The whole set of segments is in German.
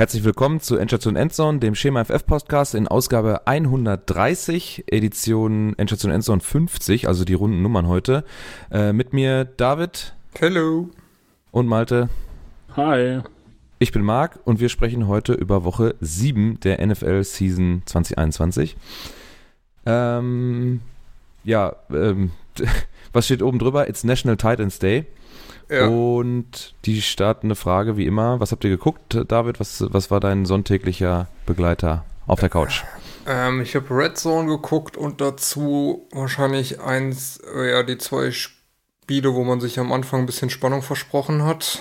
Herzlich willkommen zu Endstation Endzone, dem Schema FF Podcast in Ausgabe 130, Edition Endstation Endzone 50, also die runden Nummern heute. Äh, mit mir David. Hello. Und Malte. Hi. Ich bin Marc und wir sprechen heute über Woche 7 der NFL Season 2021. Ähm, ja, ähm, was steht oben drüber? It's National Titans Day. Ja. Und die startende Frage, wie immer, was habt ihr geguckt, David? Was, was war dein sonntäglicher Begleiter auf der Couch? Ähm, ich habe Red Zone geguckt und dazu wahrscheinlich eins, äh, ja, die zwei Spiele, wo man sich am Anfang ein bisschen Spannung versprochen hat,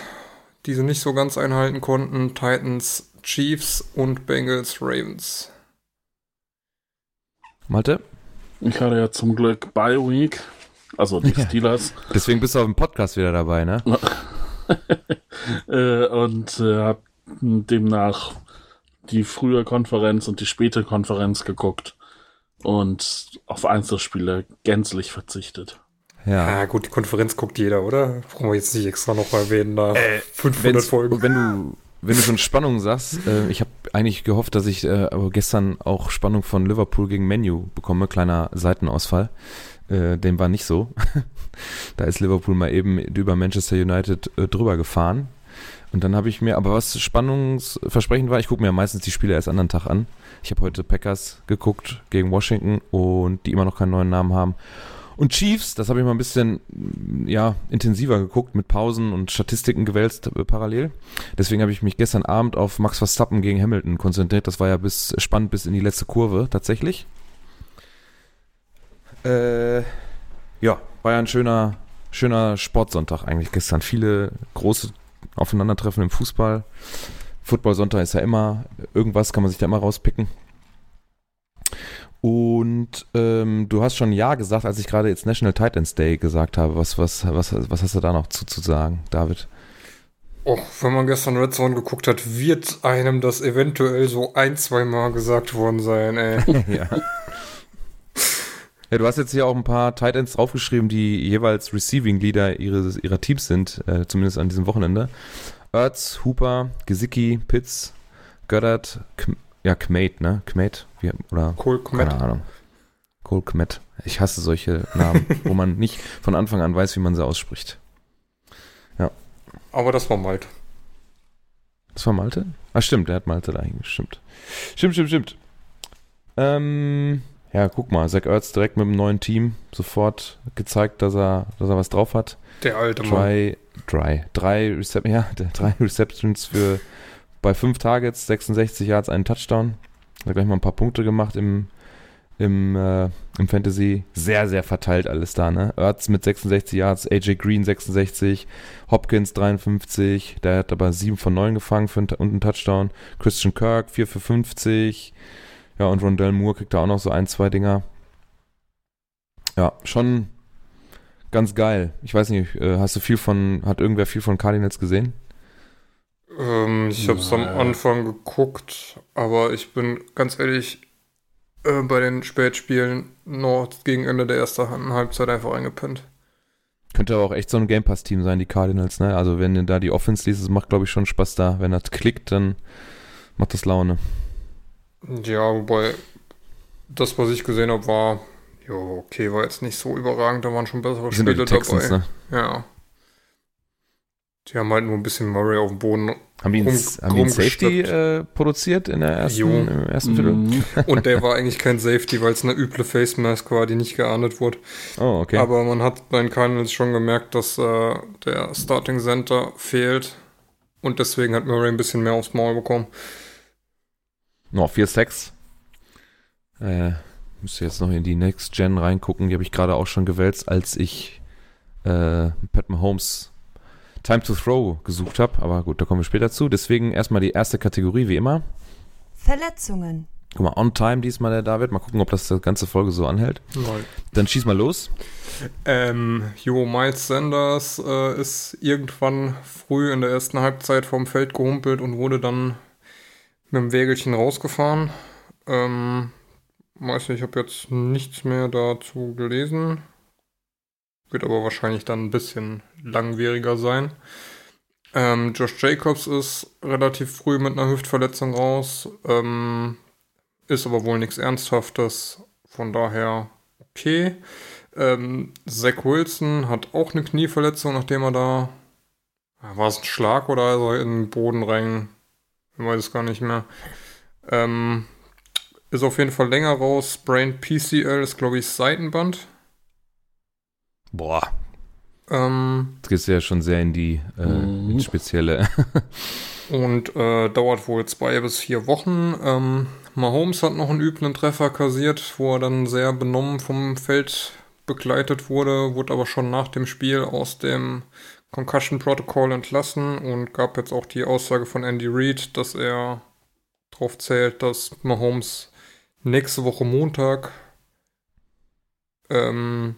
die sie nicht so ganz einhalten konnten. Titans, Chiefs und Bengals, Ravens. Malte? Ich hatte ja zum Glück Bye Week also die Steelers. Deswegen bist du auf dem Podcast wieder dabei, ne? äh, und äh, habe demnach die frühe Konferenz und die späte Konferenz geguckt und auf Einzelspiele gänzlich verzichtet. Ja. ja, gut, die Konferenz guckt jeder, oder? Brauchen wir jetzt nicht extra noch erwähnen, da äh, 500 Folgen. Wenn du, wenn du schon Spannung sagst, äh, ich habe eigentlich gehofft, dass ich äh, gestern auch Spannung von Liverpool gegen Menu bekomme, kleiner Seitenausfall. Äh, dem war nicht so. da ist Liverpool mal eben über Manchester United äh, drüber gefahren. Und dann habe ich mir, aber was spannungsversprechend war, ich gucke mir meistens die Spiele erst anderen Tag an. Ich habe heute Packers geguckt gegen Washington und die immer noch keinen neuen Namen haben. Und Chiefs, das habe ich mal ein bisschen ja, intensiver geguckt, mit Pausen und Statistiken gewälzt äh, parallel. Deswegen habe ich mich gestern Abend auf Max Verstappen gegen Hamilton konzentriert. Das war ja bis spannend bis in die letzte Kurve tatsächlich. Äh, ja, war ja ein schöner, schöner Sportsonntag eigentlich gestern. Viele große Aufeinandertreffen im Fußball. Football-Sonntag ist ja immer, irgendwas kann man sich da immer rauspicken. Und ähm, du hast schon Ja gesagt, als ich gerade jetzt National Titans Day gesagt habe. Was, was, was, was hast du da noch zu, sagen, David? Och, wenn man gestern Red Zone geguckt hat, wird einem das eventuell so ein, zwei Mal gesagt worden sein, ey. ja. Ja, du hast jetzt hier auch ein paar Tight Ends draufgeschrieben, die jeweils Receiving Leader ihres, ihrer Teams sind, äh, zumindest an diesem Wochenende. Ertz, Hooper, Gesicki, Pitts, Goddard, K ja, Kmate, ne? Kmate? Wie, oder? Cole Kmet. Keine Ahnung. Cole Kmet. Ich hasse solche Namen, wo man nicht von Anfang an weiß, wie man sie ausspricht. Ja. Aber das war Malte. Das war Malte? Ah, stimmt, der hat Malte da hingestimmt. Stimmt, stimmt, stimmt. Ähm, ja, guck mal, Zach Ertz direkt mit dem neuen Team sofort gezeigt, dass er, dass er was drauf hat. Der alte Mann. Dry, drei, Recep ja, drei Receptions für bei fünf Targets, 66 Yards, einen Touchdown. Hat gleich mal ein paar Punkte gemacht im, im, äh, im Fantasy. Sehr, sehr verteilt alles da, ne? Ertz mit 66 Yards, AJ Green 66, Hopkins 53, der hat aber 7 von 9 gefangen für einen, und einen Touchdown. Christian Kirk 4 für 50. Ja, und Rondell Moore kriegt da auch noch so ein, zwei Dinger. Ja, schon ganz geil. Ich weiß nicht, äh, hast du viel von, hat irgendwer viel von Cardinals gesehen? Ähm, ich habe es am Anfang geguckt, aber ich bin ganz ehrlich, äh, bei den Spätspielen noch gegen Ende der ersten Halbzeit einfach eingepennt. Könnte aber auch echt so ein Game Pass-Team sein, die Cardinals, ne? Also wenn da die Offense liest, macht glaube ich schon Spaß da. Wenn das klickt, dann macht das Laune. Ja, wobei das, was ich gesehen habe, war, ja, okay, war jetzt nicht so überragend, da waren schon bessere Spiele die Texans, dabei. Ne? Ja. Die haben halt nur ein bisschen Murray auf dem Boden. Haben die einen, haben die einen Safety äh, produziert in der ersten, jo. im ersten Viertel? Mhm. Und der war eigentlich kein Safety, weil es eine üble Face Mask war, die nicht geahndet wurde. Oh, okay. Aber man hat bei den Cardinals schon gemerkt, dass äh, der Starting Center fehlt. Und deswegen hat Murray ein bisschen mehr aufs Maul bekommen. Noch 4 Sacks. Äh, müsste jetzt noch in die Next Gen reingucken. Die habe ich gerade auch schon gewälzt, als ich äh, Pat Mahomes Time to Throw gesucht habe. Aber gut, da kommen wir später zu. Deswegen erstmal die erste Kategorie, wie immer. Verletzungen. Guck mal, on time diesmal der David. Mal gucken, ob das die ganze Folge so anhält. Nein. Dann schieß mal los. Ähm, jo, Miles Sanders äh, ist irgendwann früh in der ersten Halbzeit vom Feld gehumpelt und wurde dann mit dem Wägelchen rausgefahren. Ähm, weiß nicht, ich habe jetzt nichts mehr dazu gelesen. Wird aber wahrscheinlich dann ein bisschen langwieriger sein. Ähm, Josh Jacobs ist relativ früh mit einer Hüftverletzung raus. Ähm, ist aber wohl nichts Ernsthaftes. Von daher okay. Ähm, Zach Wilson hat auch eine Knieverletzung, nachdem er da. War es ein Schlag oder ist in den Boden rein? Ich weiß es gar nicht mehr. Ähm, ist auf jeden Fall länger raus. Brain PCL ist, glaube ich, Seitenband. Boah, Ähm, jetzt geht's ja schon sehr in die äh, Mhm. ins spezielle. und äh, dauert wohl zwei bis vier Wochen. Ähm, Mahomes hat noch einen üblen Treffer kassiert, wo er dann sehr benommen vom Feld begleitet wurde, wurde aber schon nach dem Spiel aus dem Concussion Protocol entlassen und gab jetzt auch die Aussage von Andy Reid, dass er darauf zählt, dass Mahomes nächste Woche Montag ähm,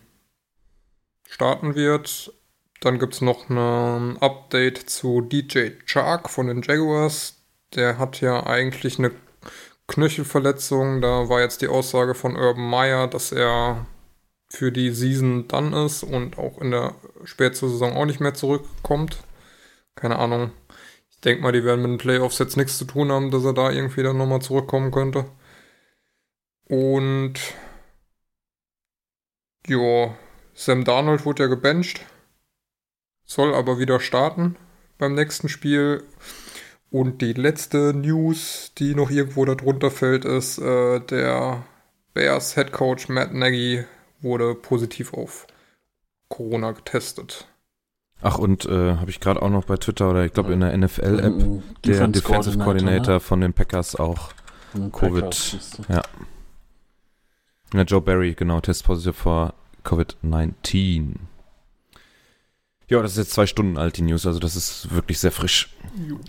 starten wird. Dann gibt es noch ein Update zu DJ Chark von den Jaguars. Der hat ja eigentlich eine Knöchelverletzung. Da war jetzt die Aussage von Urban Meyer, dass er für die Season dann ist und auch in der Spätsaison auch nicht mehr zurückkommt. Keine Ahnung. Ich denke mal, die werden mit den Playoffs jetzt nichts zu tun haben, dass er da irgendwie dann nochmal zurückkommen könnte. Und ja, Sam Darnold wurde ja gebencht, soll aber wieder starten beim nächsten Spiel. Und die letzte News, die noch irgendwo darunter fällt, ist, äh, der Bears Head Coach Matt Nagy wurde positiv auf Corona getestet. Ach, und äh, habe ich gerade auch noch bei Twitter oder ich glaube in der NFL-App, Mhm. der Defensive Coordinator von den Packers auch. ne? Covid. Packers, du. Ja, Joe Barry, genau, Test positive for Covid-19. Ja, das ist jetzt zwei Stunden alt, die News, also das ist wirklich sehr frisch.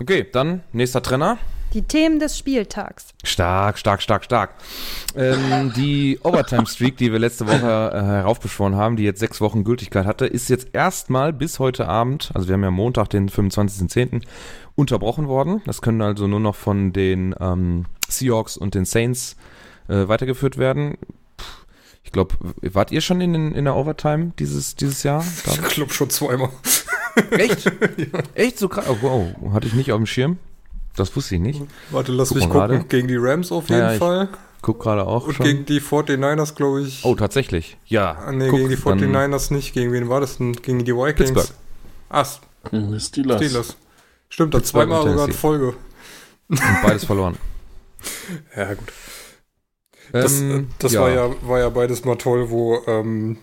Okay, dann nächster Trenner. Die Themen des Spieltags. Stark, stark, stark, stark. Ähm, die Overtime-Streak, die wir letzte Woche äh, heraufbeschworen haben, die jetzt sechs Wochen Gültigkeit hatte, ist jetzt erstmal bis heute Abend, also wir haben ja Montag, den 25.10., unterbrochen worden. Das können also nur noch von den ähm, Seahawks und den Saints äh, weitergeführt werden. Puh, Ich glaube, wart ihr schon in, den- in der Overtime dieses, dieses Jahr? Ich glaube schon zweimal. Echt? Echt so krass? Oh, wow, hatte ich nicht auf dem Schirm. Das wusste ich nicht. Warte, lass Guck mich gucken. gerade. Gegen die Rams auf jeden Ja, ja, ich Fall. Guck gerade auch Und schon. gegen die 49ers, glaube ich. oh, tatsächlich. Ja. Ah, nee, Guck, gegen die dann 49ers nicht. Gegen wen war das denn? Gegen die Vikings? Pittsburgh. Ah, Steelers. Steelers. Stimmt, Pittsburgh zweimal sogar in. Folge. Und beides verloren. Ja, gut. Das, Ähm, das War, ja, war ja beides mal toll, wo ähm,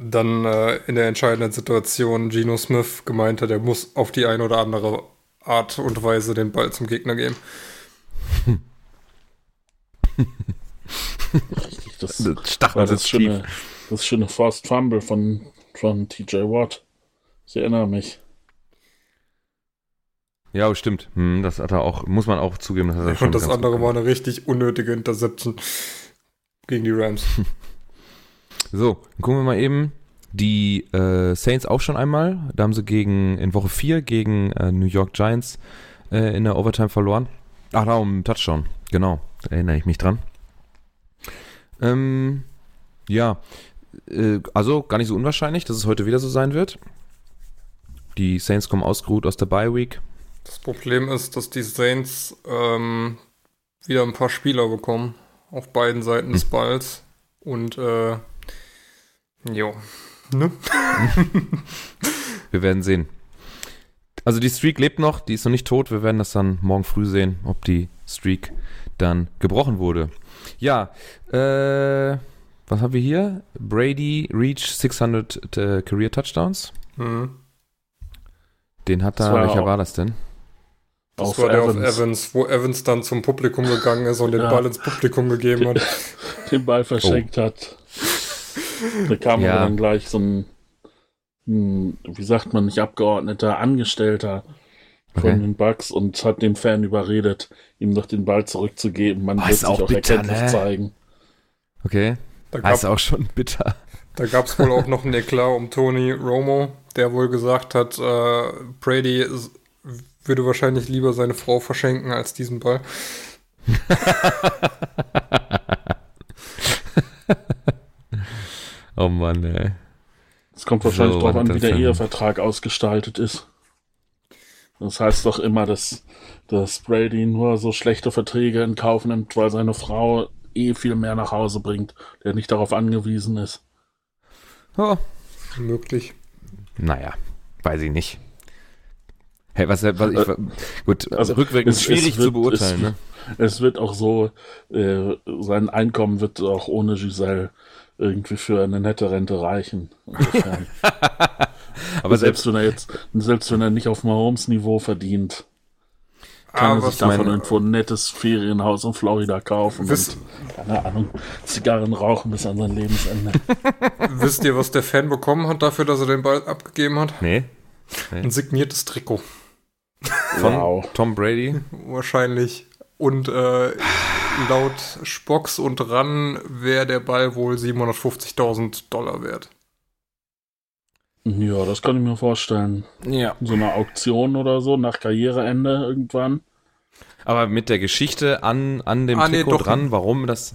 dann äh, in der entscheidenden Situation Geno Smith gemeint hat, er muss auf die eine oder andere Art und Weise den Ball zum Gegner geben. Richtig, das Das war Stachelt das ist tief. schöne, das schöne Forced Fumble von, von TJ Watt. Ich erinnere mich. Ja, stimmt. Hm, das hat er auch, muss man auch zugeben. Das hat er schon Und das andere war eine richtig unnötige Interception gegen die Rams. So, dann gucken wir mal eben. Die äh, Saints auch schon einmal. Da haben sie gegen in Woche 4 gegen äh, New York Giants äh, in der Overtime verloren. Ach, da um Touchdown. Genau, da erinnere ich mich dran. Ähm, ja, äh, also gar nicht so unwahrscheinlich, dass es heute wieder so sein wird. Die Saints kommen ausgeruht aus der Bye Week. Das Problem ist, dass die Saints ähm, wieder ein paar Spieler bekommen. Auf beiden Seiten des Balls. Und, äh, jo. Ne? Wir werden sehen. Also die Streak lebt noch, die ist noch nicht tot. Wir werden das dann morgen früh sehen, ob die Streak dann gebrochen wurde. Ja, äh, was haben wir hier? Brady reach 600 äh, Career Touchdowns. Mhm. Den hat er, war welcher auch- war das denn? Das Auf war der Evans. auf Evans, wo Evans dann zum Publikum gegangen ist und den Ja. Ball ins Publikum gegeben hat. Den Ball verschenkt hat. Da kam Ja. aber dann gleich so ein, ein, wie sagt man, nicht Abgeordneter, Angestellter von Okay. den Bucks und hat den Fan überredet, ihm noch den Ball zurückzugeben. Man Oh, wird sich auch auch bitter, erkenntlich ne? zeigen. Okay, Da ist gab auch schon bitter. da gab's wohl auch noch einen Eklat um Tony Romo, der wohl gesagt hat, äh, Brady ist, würde wahrscheinlich lieber seine Frau verschenken als diesen Ball. Oh Mann, ey. Es kommt wahrscheinlich So, wann an, wie der Ehevertrag ausgestaltet ist. Das heißt doch immer, dass, dass Brady nur so schlechte Verträge in Kauf nimmt, weil seine Frau eh viel mehr nach Hause bringt, der nicht darauf angewiesen ist. Oh, Möglich. naja, weiß ich nicht. Hey, was, was ich, Äh, gut, also rückwirkend es schwierig wird- zu beurteilen, es- ne? Es wird auch so, äh, sein Einkommen wird auch ohne Giselle irgendwie für eine nette Rente reichen. Aber selbst selbst, wenn er jetzt, selbst wenn er nicht auf Mahomes-Niveau verdient, kann Ah, er sich davon irgendwo ein nettes Ferienhaus in Florida kaufen Wisst- und, keine Ahnung, Zigarren rauchen bis an sein Lebensende. Wisst ihr, was der Fan bekommen hat dafür, dass er den Ball abgegeben hat? nee, Ein signiertes Trikot. von Wow. Tom Brady. Wahrscheinlich. Und äh, laut Spocks und Ran wäre der Ball wohl 750.000 Dollar wert. Ja, das kann ich mir vorstellen. Ja. So eine Auktion oder so, nach Karriereende irgendwann. Aber mit der Geschichte an, an dem Ah, nee, Trikot doch. dran, warum das,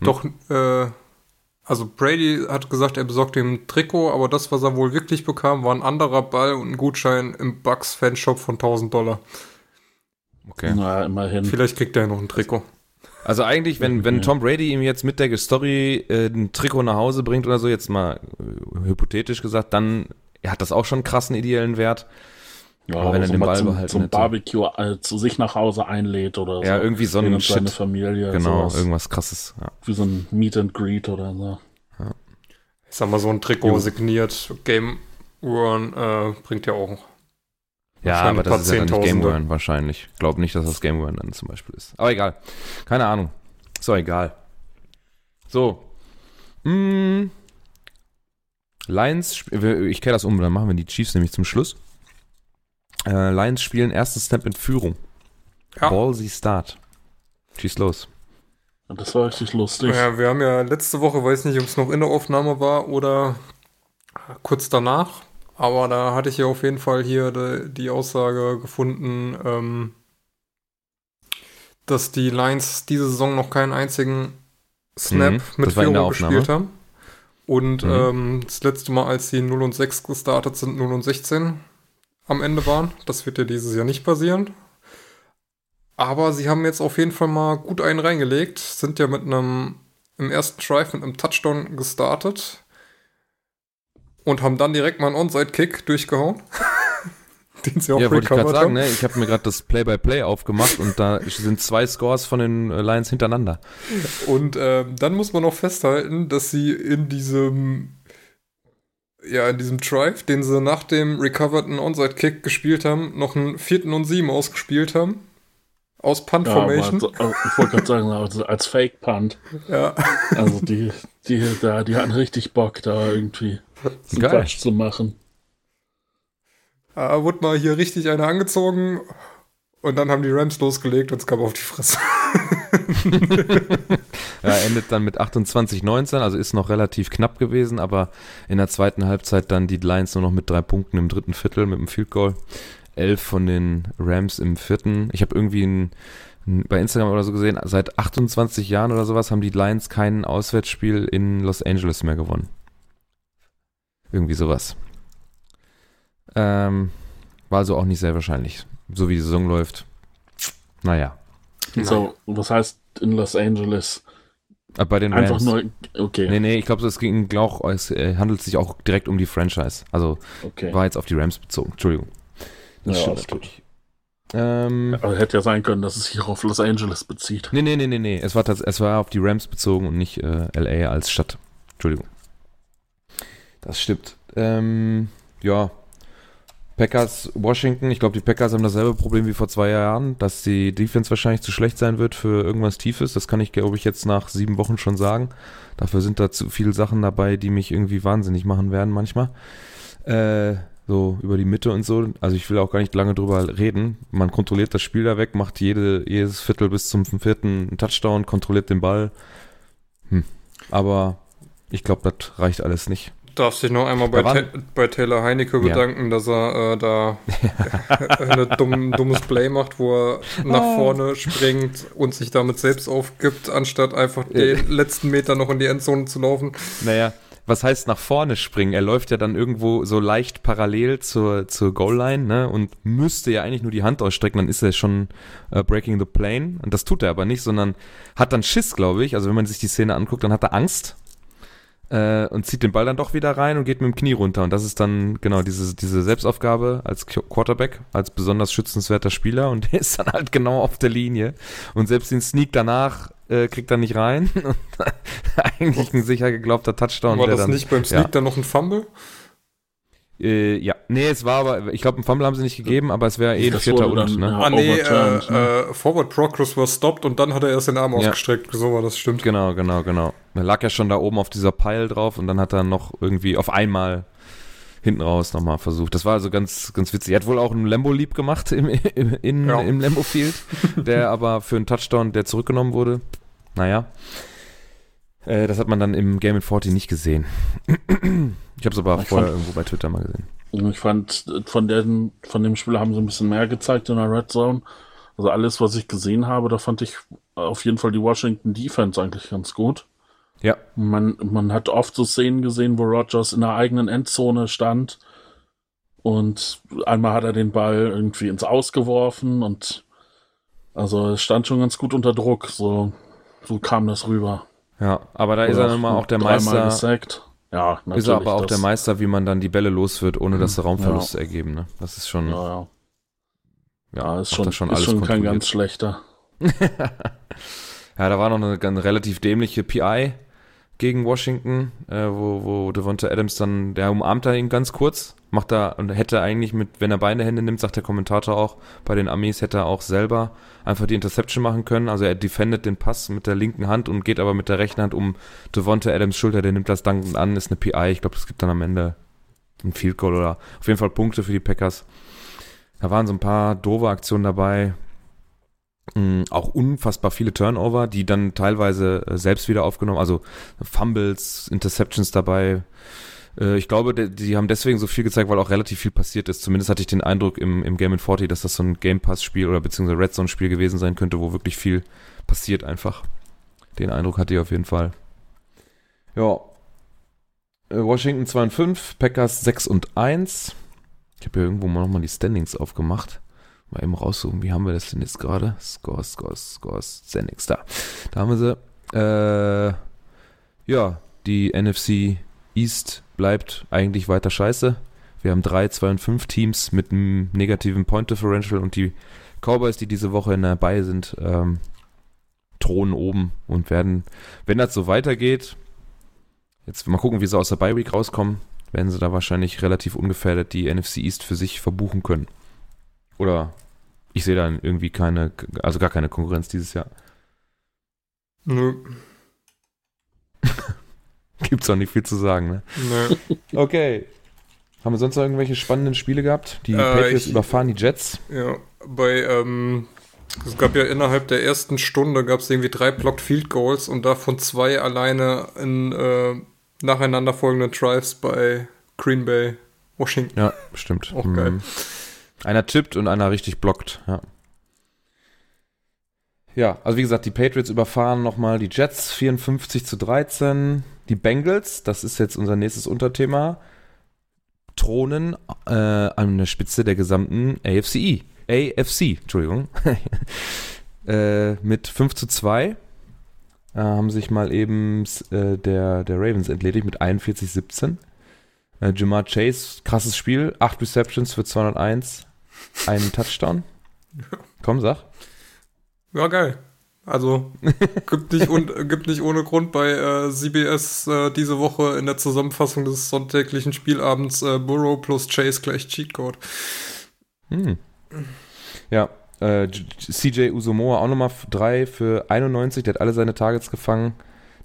Hm. Doch, äh, also Brady hat gesagt, er besorgt ihm ein Trikot, aber das, was er wohl wirklich bekam, war ein anderer Ball und ein Gutschein im Bucks Fanshop von 1000 Dollar. Okay. Na, immerhin. Vielleicht kriegt er ja noch ein Trikot. Also eigentlich, wenn, wenn Ja. Tom Brady ihm jetzt mit der Story äh, ein Trikot nach Hause bringt oder so, jetzt mal äh, hypothetisch gesagt, dann hat das auch schon einen krassen ideellen Wert. Ja, Aber wenn er so den Ball zum, behalten zum hätte. Barbecue äh, zu sich nach Hause einlädt oder so. Ja, irgendwie so ein seine Shit. Familie. Genau, sowas. irgendwas krasses. Ja. Wie so ein Meet and Greet oder so. Ich sag mal, so ein Trikot Jo. signiert Game Run äh, bringt ja auch. Ja, aber ein das paar ist ja dann nicht Game. Run wahrscheinlich. Glaub nicht, dass das Game Run dann zum Beispiel ist. Aber egal. Keine Ahnung. Ist doch egal. So. Mm. Lions, ich kehre das um, dann machen wir die Chiefs nämlich zum Schluss. Äh, Lions spielen ersten Step in Führung. Ja. Ballsy Start. Schieß los. Das war richtig lustig. Ja, wir haben ja letzte Woche, weiß nicht, ob es noch in der Aufnahme war oder kurz danach, aber da hatte ich ja auf jeden Fall hier die, die Aussage gefunden, ähm, dass die Lions diese Saison noch keinen einzigen Snap Mhm, mit Aufnahme. gespielt haben. Und Mhm. ähm, das letzte Mal, als sie 0 und 6 gestartet sind, 0 und 16 am Ende waren. Das wird ja dieses Jahr nicht passieren. Aber sie haben jetzt auf jeden Fall mal gut einen reingelegt, sind ja mit einem im ersten Drive mit einem Touchdown gestartet und haben dann direkt mal einen Onside-Kick durchgehauen. Den sie auch Ja, wollte ich gerade recovered sagen, ne? Ich habe mir gerade das Play-by-Play aufgemacht und da sind zwei Scores von den äh, Lions hintereinander. Und ähm, dann muss man auch festhalten, dass sie in diesem ja, in diesem Drive, den sie nach dem recoverten Onside-Kick gespielt haben, noch einen vierten und sieben ausgespielt haben. Aus Punt Ja, äh, ich wollte gerade sagen, also als Fake-Punt. Ja. Also die, die, da, die hatten richtig Bock, da irgendwie einen Geil. Quatsch zu machen. Da wurde mal hier richtig eine angezogen und dann haben die Rams losgelegt und es kam auf die Fresse. Ja, endet dann mit 28-19, also ist noch relativ knapp gewesen, aber in der zweiten Halbzeit dann die Lions nur noch mit drei Punkten im dritten Viertel mit dem Field Goal. Elf von den Rams im vierten. Ich habe irgendwie ein, bei Instagram oder so gesehen, seit 28 Jahren oder sowas haben die Lions kein Auswärtsspiel in Los Angeles mehr gewonnen. Irgendwie sowas. Ähm, war also auch nicht sehr wahrscheinlich. So wie die Saison läuft. Naja. So, was heißt in Los Angeles? Aber bei den Rams. Einfach nur, okay, Nee, nee, ich glaube, es ging auch, es äh, handelt sich auch direkt um die Franchise. Also okay. war jetzt auf die Rams bezogen. Entschuldigung. Das Ja, stimmt natürlich. Ähm, Aber hätte ja sein können, dass es sich auf Los Angeles bezieht. nee, nee, nee, nee, nee. Es war, es war auf die Rams bezogen und nicht äh, LA als Stadt. Entschuldigung. Das stimmt. Ähm, ja. Packers, Washington. Ich glaube, die Packers haben dasselbe Problem wie vor zwei Jahren, dass die Defense wahrscheinlich zu schlecht sein wird für irgendwas Tiefes. Das kann ich, glaube ich, jetzt nach sieben Wochen schon sagen. Dafür sind da zu viele Sachen dabei, die mich irgendwie wahnsinnig machen werden manchmal. Äh, so über die Mitte und so. Also ich will auch gar nicht lange drüber reden. Man kontrolliert das Spiel da weg, macht jede, jedes Viertel bis zum vierten einen Touchdown, kontrolliert den Ball. Hm. Aber ich glaube, das reicht alles nicht. Darfst dich noch einmal bei, Ta bei Taylor Heinecke Ja. bedanken, dass er äh, da ein dumm, dummes Play macht, wo er nach Ah. vorne springt und sich damit selbst aufgibt, anstatt einfach den letzten Meter noch in die Endzone zu laufen. Naja, was heißt nach vorne springen? Er läuft ja dann irgendwo so leicht parallel zur, zur Goal-Line, ne? Und müsste ja eigentlich nur die Hand ausstrecken, dann ist er schon äh, breaking the plane. Und das tut er aber nicht, sondern hat dann Schiss, glaube ich. Also wenn man sich die Szene anguckt, dann hat er Angst äh, und zieht den Ball dann doch wieder rein und geht mit dem Knie runter. Und das ist dann genau diese, diese Selbstaufgabe als Quarterback, als besonders schützenswerter Spieler. Und der ist dann halt genau auf der Linie. Und selbst den Sneak danach äh, kriegt er nicht rein. Eigentlich ein sicher geglaubter Touchdown. War das dann, nicht beim Sneak ja. dann noch ein Fumble? Äh, ja, nee, es war aber, ich glaube, einen Fumble haben sie nicht gegeben, aber es wäre eh ein vierter und, ne? ja. ah, nee, äh, ne? äh, Forward Progress war stopped und dann hat er erst den Arm Ja. ausgestreckt. So war das, stimmt. Genau, genau, genau. Er lag ja schon da oben auf dieser Pile drauf und dann hat er noch irgendwie auf einmal hinten raus nochmal versucht. Das war also ganz, ganz witzig. Er hat wohl auch einen Lambo lieb gemacht im, im, in, Ja. im Lambo Field, der aber für einen Touchdown, der zurückgenommen wurde. Naja. Äh, das hat man dann im Game in 40 nicht gesehen. Ich habe es aber Ich vorher fand- irgendwo bei Twitter mal gesehen. Ich fand, von, den, von dem Spiel haben sie ein bisschen mehr gezeigt in der Red Zone. Also alles, was ich gesehen habe, da fand ich auf jeden Fall die Washington Defense eigentlich ganz gut. Ja, Man, man hat oft so Szenen gesehen, wo Rogers in der eigenen Endzone stand und einmal hat er den Ball irgendwie ins Aus geworfen und also stand schon ganz gut unter Druck. So, so kam das rüber. ja. Aber da ist er nun mal auch der Meister. gesackt. Ja, natürlich. Ist er aber auch der Meister, wie man dann die Bälle los wird, ohne dass sie Raumverluste Ja. ergeben. Ne? Das ist schon, Ja, ja. Ja, ist schon, das schon ist schon kein ganz schlechter. Ja, da war noch eine, eine relativ dämliche PI gegen Washington, äh, wo, wo Devonta Adams dann, der umarmt da ihn ganz kurz, macht da und hätte eigentlich mit, wenn er beide Hände nimmt, sagt der Kommentator auch, bei den Amis hätte er auch selber einfach die Interception machen können. Also er defendet den Pass mit der linken Hand und geht aber mit der rechten Hand um Devonta Adams Schulter, der nimmt das dankend an, ist eine PI. Ich glaube, es gibt dann am Ende ein Field Goal oder auf jeden Fall Punkte für die Packers. Da waren so ein paar doofe Aktionen dabei. Mm, Auch unfassbar viele Turnover, die dann teilweise äh, selbst wieder aufgenommen, also Fumbles, Interceptions dabei. Äh, Ich glaube, die haben deswegen so viel gezeigt, weil auch relativ viel passiert ist. Zumindest hatte ich den Eindruck im, im Game in 40, dass das so ein Game Pass-Spiel oder beziehungsweise Red Zone-Spiel gewesen sein könnte, wo wirklich viel passiert einfach. Den Eindruck hatte ich auf jeden Fall. Ja. Äh, Washington 2 und 5, Packers 6 und 1. Ich habe ja irgendwo mal nochmal die Standings aufgemacht. Mal eben raussuchen, wie haben wir das denn jetzt gerade? Scores, Scores, Scores, Standings, da. Da haben wir sie. Äh, ja, die NFC East bleibt eigentlich weiter scheiße. Wir haben drei, zwei und fünf Teams mit einem negativen Point Differential und die Cowboys, die diese Woche in der Bay sind, ähm, thronen oben und werden, wenn das so weitergeht, jetzt mal gucken, wie sie aus der Bye Week rauskommen, werden sie da wahrscheinlich relativ ungefährdet die NFC East für sich verbuchen können. Oder ich sehe da irgendwie keine, also gar keine Konkurrenz dieses Jahr. Nö, Gibt's auch nicht viel zu sagen, ne? nö. Okay. Haben wir sonst noch irgendwelche spannenden Spiele gehabt? Die Äh, Patriots ich- überfahren die Jets. Ja, bei, ähm, es gab ja innerhalb der ersten Stunde gab es irgendwie drei Blocked Field Goals und davon zwei alleine in äh, nacheinander folgenden Drives bei Green Bay, Washington. Ja, stimmt. Auch geil. Mhm. Einer tippt und einer richtig blockt, ja. Ja, also wie gesagt, die Patriots überfahren nochmal die Jets 54 zu 13. Die Bengals, das ist jetzt unser nächstes Unterthema, thronen äh, an der Spitze der gesamten AFC. AFC, Entschuldigung. äh, mit 5 zu 2 äh, haben sich mal eben äh, der, der Ravens entledigt mit 41-17. Äh, Jamar Chase, krasses Spiel, 8 Receptions für 201, einen Touchdown. Komm, sag. Ja, geil. Also gibt nicht, un, gibt nicht ohne Grund bei äh, CBS äh, diese Woche in der Zusammenfassung des sonntäglichen Spielabends äh, Burrow plus Chase gleich Cheatcode. Hm. Ja, äh, CJ Usomoa auch nochmal 3 für 91, der hat alle seine Targets gefangen.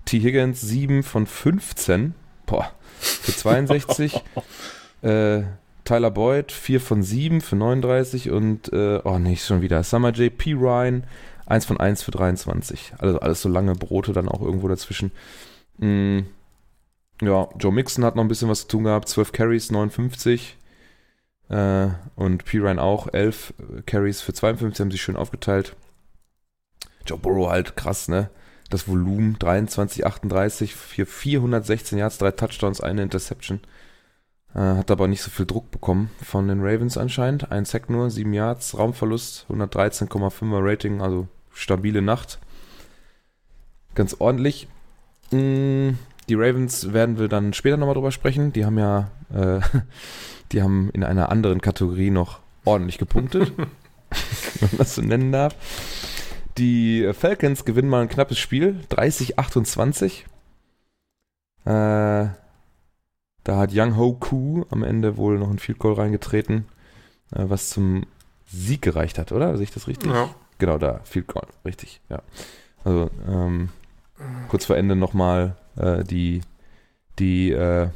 T. Higgins 7 von 15, boah, für 62. äh, Tyler Boyd 4 von 7 für 39 und, äh, oh nee, schon wieder. Summer J. P. Ryan 1 von 1 für 23. Also alles so lange Brote dann auch irgendwo dazwischen. Mm, ja, Joe Mixon hat noch ein bisschen was zu tun gehabt. 12 Carries, 59. Äh, und P. Ryan auch. 11 Carries für 52 haben sich schön aufgeteilt. Joe Burrow halt krass, ne? das Volumen 23, 38 für 416 Yards, drei Touchdowns, eine Interception. Äh, hat aber nicht so viel Druck bekommen von den Ravens anscheinend. Ein Sack nur, 7 Yards, Raumverlust, 113,5er Rating, also stabile Nacht. Ganz ordentlich. Mm, die Ravens werden wir dann später nochmal drüber sprechen. Die haben ja, äh, die haben in einer anderen Kategorie noch ordentlich gepunktet, wenn man das so nennen darf. Die Falcons gewinnen mal ein knappes Spiel, 30-28. Äh, da hat Young Ho Koo am Ende wohl noch ein Field Goal reingetreten, äh, was zum Sieg gereicht hat, oder? Sehe ich das richtig? Ja. Genau, da, Field Goal, richtig, ja. Also, ähm, kurz vor Ende nochmal äh, die, die, äh,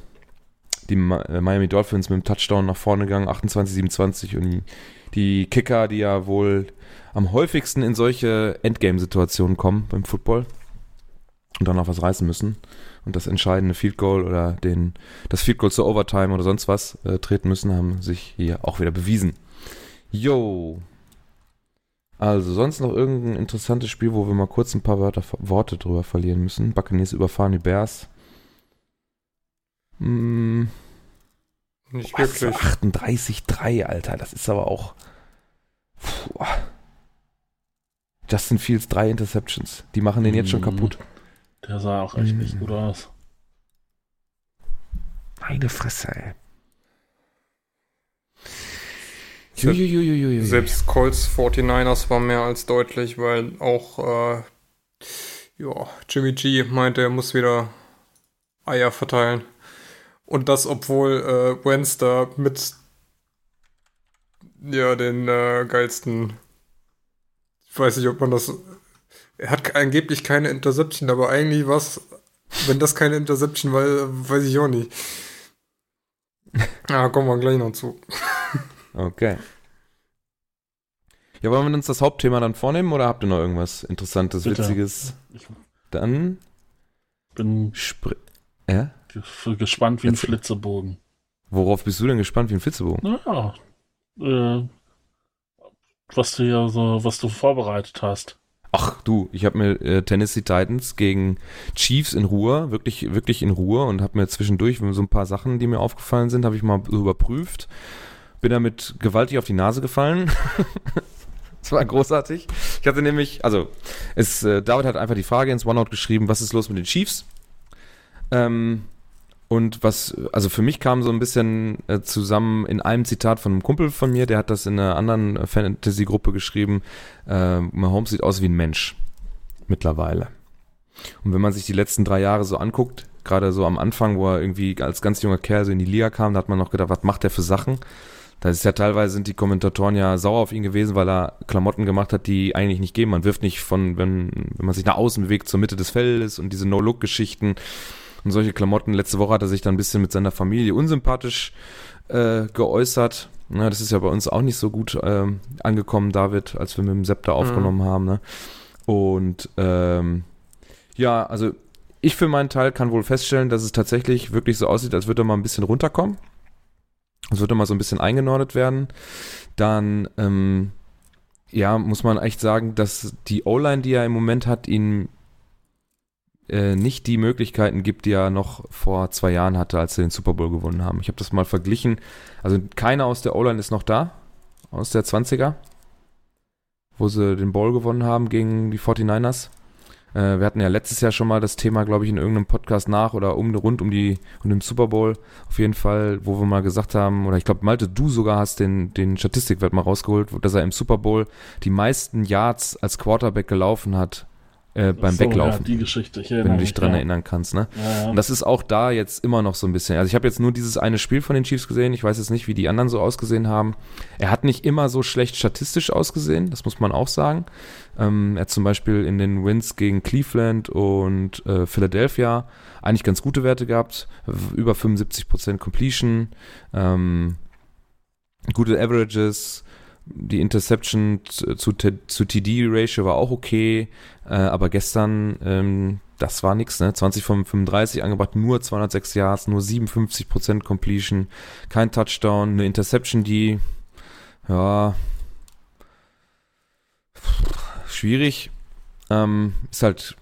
die äh, Miami Dolphins mit dem Touchdown nach vorne gegangen, 28, 27 und die, die Kicker, die ja wohl am häufigsten in solche Endgame-Situationen kommen beim Football und dann noch was reißen müssen und das entscheidende Field Goal oder den, das Field Goal zur Overtime oder sonst was äh, treten müssen, haben sich hier auch wieder bewiesen. Yo. Also sonst noch irgendein interessantes Spiel, wo wir mal kurz ein paar Wörter, Worte drüber verlieren müssen. Buccaneers überfahren die Bears. Hm, Nicht boah, wirklich. 38-3, Alter. Das ist aber auch. Puh. Justin Fields drei Interceptions. Die machen den jetzt schon Mhm. kaputt. Der sah auch echt nicht Mhm. gut aus. Meine Fresse, ey. Juiuiuiui. Selbst Colts 49ers war mehr als deutlich, weil auch äh, ja, Jimmy G meinte, er muss wieder Eier verteilen. Und das, obwohl äh, Wentz da mit ja, den äh, geilsten ich weiß nicht, ob man das er hat angeblich keine Interception, aber eigentlich was, wenn das keine Interception war, weiß ich auch nicht. Ja, kommen wir gleich noch zu. Okay. Ja, wollen wir uns das Hauptthema dann vornehmen oder habt ihr noch irgendwas Interessantes, Bitte. Witziges? Ich Dann bin spr ja? ge- gespannt wie ein Jetzt- Flitzebogen. Worauf bist du denn gespannt wie ein Flitzebogen? Naja, äh, was du ja so, was du vorbereitet hast. Ach du, ich habe mir äh, Tennessee Titans gegen Chiefs in Ruhe, wirklich, wirklich in Ruhe und habe mir zwischendurch so ein paar Sachen, die mir aufgefallen sind, habe ich mal so überprüft. Bin damit gewaltig auf die Nase gefallen. Das war großartig. Ich hatte nämlich, also, es, äh, David hat einfach die Frage ins OneNote geschrieben, was ist los mit den Chiefs? Ähm, und was, also für mich kam so ein bisschen äh, zusammen in einem Zitat von einem Kumpel von mir, der hat das in einer anderen Fantasy-Gruppe geschrieben, äh, Mahomes sieht aus wie ein Mensch. Mittlerweile. Und wenn man sich die letzten drei Jahre so anguckt, gerade so am Anfang, wo er irgendwie als ganz junger Kerl so in die Liga kam, da hat man noch gedacht, was macht der für Sachen? Da ist ja teilweise sind die Kommentatoren ja sauer auf ihn gewesen, weil er Klamotten gemacht hat, die eigentlich nicht gehen. Man wirft nicht von, wenn, wenn man sich nach außen bewegt, zur Mitte des Feldes und diese No-Look-Geschichten und solche Klamotten. Letzte Woche hat er sich dann ein bisschen mit seiner Familie unsympathisch äh, geäußert. Na, das ist ja bei uns auch nicht so gut ähm, angekommen, David, als wir mit dem Septer aufgenommen haben. Ne? Und ähm, ja, also ich für meinen Teil kann wohl feststellen, dass es tatsächlich wirklich so aussieht, als würde er mal ein bisschen runterkommen. Es würde mal so ein bisschen eingenordet werden. Dann, ähm, ja, muss man echt sagen, dass die O-Line, die er im Moment hat, ihm äh, nicht die Möglichkeiten gibt, die er noch vor zwei Jahren hatte, als sie den Super Bowl gewonnen haben. Ich habe das mal verglichen. Also keiner aus der O-Line ist noch da, aus der 20er, wo sie den Bowl gewonnen haben gegen die 49ers. Äh, wir hatten ja letztes Jahr schon mal das Thema, glaube ich, in irgendeinem Podcast nach oder um rund um die um den Super Bowl auf jeden Fall, wo wir mal gesagt haben, oder ich glaube, Malte, du sogar hast den, den Statistikwert mal rausgeholt, dass er im Super Bowl die meisten Yards als Quarterback gelaufen hat äh, beim So, Weglaufen. Ja, die Geschichte. Ich wenn du dich dran ja. erinnern kannst, ne? Ja. Und das ist auch da jetzt immer noch so ein bisschen. Also ich habe jetzt nur dieses eine Spiel von den Chiefs gesehen. Ich weiß jetzt nicht, wie die anderen so ausgesehen haben. Er hat nicht immer so schlecht statistisch ausgesehen, das muss man auch sagen. Ähm, er hat zum Beispiel in den Wins gegen Cleveland und äh, Philadelphia eigentlich ganz gute Werte gehabt. Über 75% Completion, ähm, gute Averages. Die Interception zu, zu, zu TD-Ratio war auch okay, äh, aber gestern, ähm, das war nix, ne? 20 von 35 angebracht, nur 206 Yards, nur 57% Completion, kein Touchdown, eine Interception, die, ja, schwierig, ähm, ist halt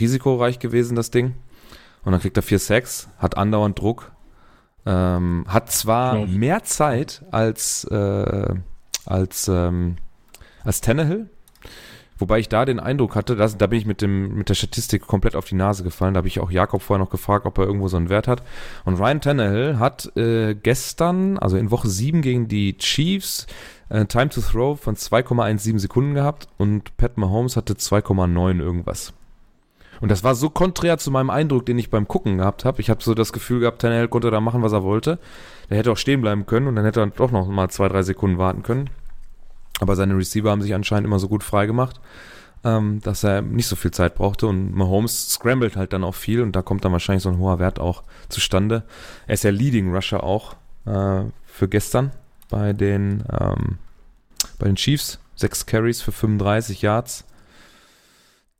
risikoreich gewesen, das Ding. Und dann kriegt er vier Sacks, hat andauernd Druck, ähm, hat zwar mehr Zeit als, äh, als, ähm, als Tannehill, wobei ich da den Eindruck hatte, dass, da bin ich mit, dem, mit der Statistik komplett auf die Nase gefallen. Da habe ich auch Jakob vorher noch gefragt, ob er irgendwo so einen Wert hat. Und Ryan Tannehill hat äh, gestern, also in Woche 7 gegen die Chiefs, äh, Time to Throw von 2,17 Sekunden gehabt und Pat Mahomes hatte 2,9 irgendwas. Und das war so konträr zu meinem Eindruck, den ich beim Gucken gehabt habe. Ich habe so das Gefühl gehabt, Tannehill konnte da machen, was er wollte. Der hätte auch stehen bleiben können und dann hätte er doch noch mal zwei, drei Sekunden warten können. Aber seine Receiver haben sich anscheinend immer so gut freigemacht, ähm, dass er nicht so viel Zeit brauchte. Und Mahomes scrambled halt dann auch viel und da kommt dann wahrscheinlich so ein hoher Wert auch zustande. Er ist ja Leading Rusher auch äh, für gestern bei den, ähm, bei den Chiefs. Sechs Carries für 35 Yards.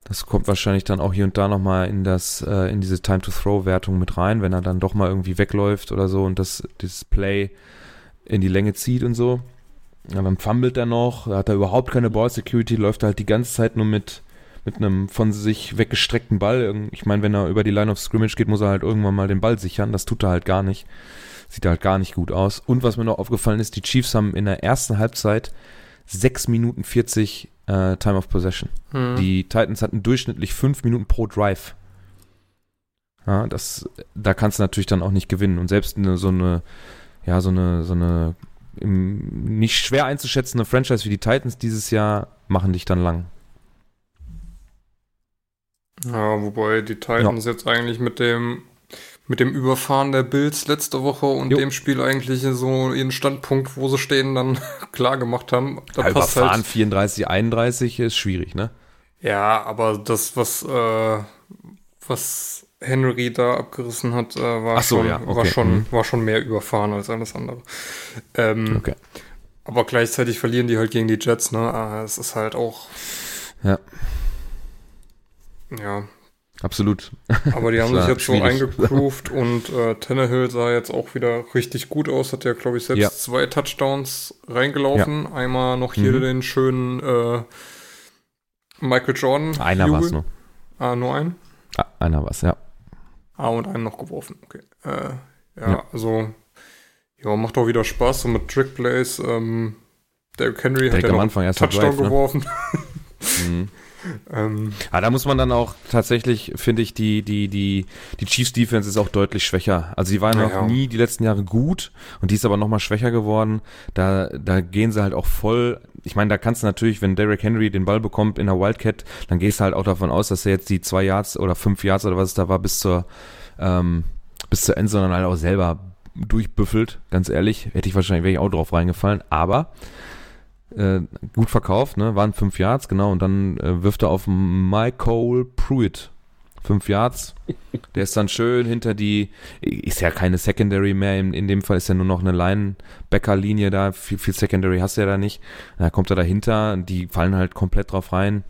Das kommt wahrscheinlich dann auch hier und da nochmal in das, äh, in diese Time-to-Throw-Wertung mit rein, wenn er dann doch mal irgendwie wegläuft oder so und das, dieses Play in die Länge zieht und so. Dann fummelt er noch, hat er überhaupt keine Ball Security, läuft er halt die ganze Zeit nur mit, mit einem von sich weggestreckten Ball. Ich meine, wenn er über die Line of Scrimmage geht, muss er halt irgendwann mal den Ball sichern. Das tut er halt gar nicht. Sieht halt gar nicht gut aus. Und was mir noch aufgefallen ist, die Chiefs haben in der ersten Halbzeit 6 Minuten 40 äh, Time of Possession. Hm. Die Titans hatten durchschnittlich 5 Minuten pro Drive. Ja, das, da kannst du natürlich dann auch nicht gewinnen. Und selbst eine, so eine, ja, so eine, so eine im, nicht schwer einzuschätzende Franchise wie die Titans dieses Jahr machen dich dann lang. Ja, wobei die Titans jetzt eigentlich mit dem mit dem Überfahren der Bills letzte Woche und Jo. dem Spiel eigentlich so ihren Standpunkt, wo sie stehen, dann klar gemacht haben. Da Ja, passt überfahren halt, 34, 31 ist schwierig, ne? ja, aber das, was, äh, was Henry da abgerissen hat, äh, war, so, schon, ja, okay. war, schon, Mhm. war schon mehr überfahren als alles andere. Ähm, Okay. Aber gleichzeitig verlieren die halt gegen die Jets, ne? Ah, Es ist halt auch. Ja. Ja, Absolut. Aber die haben sich jetzt so schwierig. eingegroovt und äh, Tannehill sah jetzt auch wieder richtig gut aus. Hat ja, glaube ich, selbst Ja. zwei Touchdowns reingelaufen. Einmal noch hier Mhm. den schönen äh, Michael Jordan. Einer war es nur. Ah, nur einen? Ah, einer war es, ja. Ah, und einen noch geworfen. Okay. Äh, ja, Ja. also, ja, macht auch wieder Spaß. So mit Trickplays. Ähm, Derrick Henry hat Direkt ja am Anfang erster Touchdown Drive, ne? geworfen. Mhm. ähm, Aber da muss man dann auch tatsächlich, finde ich, die, die, die, die Chiefs Defense ist auch deutlich schwächer. Also die waren Ja, noch nie die letzten Jahre gut und die ist aber nochmal schwächer geworden. Da, da gehen sie halt auch voll. Ich meine, da kannst du natürlich, wenn Derrick Henry den Ball bekommt in der Wildcat, dann gehst du halt auch davon aus, dass er jetzt die zwei Yards oder fünf Yards oder was es da war, bis zur, ähm, bis zur Endzone dann halt auch selber durchbüffelt. Ganz ehrlich, hätte ich wahrscheinlich, wäre ich auch drauf reingefallen. Aber äh, gut verkauft, ne? Waren fünf Yards, genau. Und dann äh, wirft er auf Michael Pruitt. Fünf Yards. Der ist dann schön hinter die, ist ja keine Secondary mehr, in, in dem Fall ist ja nur noch eine Linebacker-Linie da, viel, viel Secondary hast du ja da nicht. Da kommt er dahinter, die fallen halt komplett drauf rein.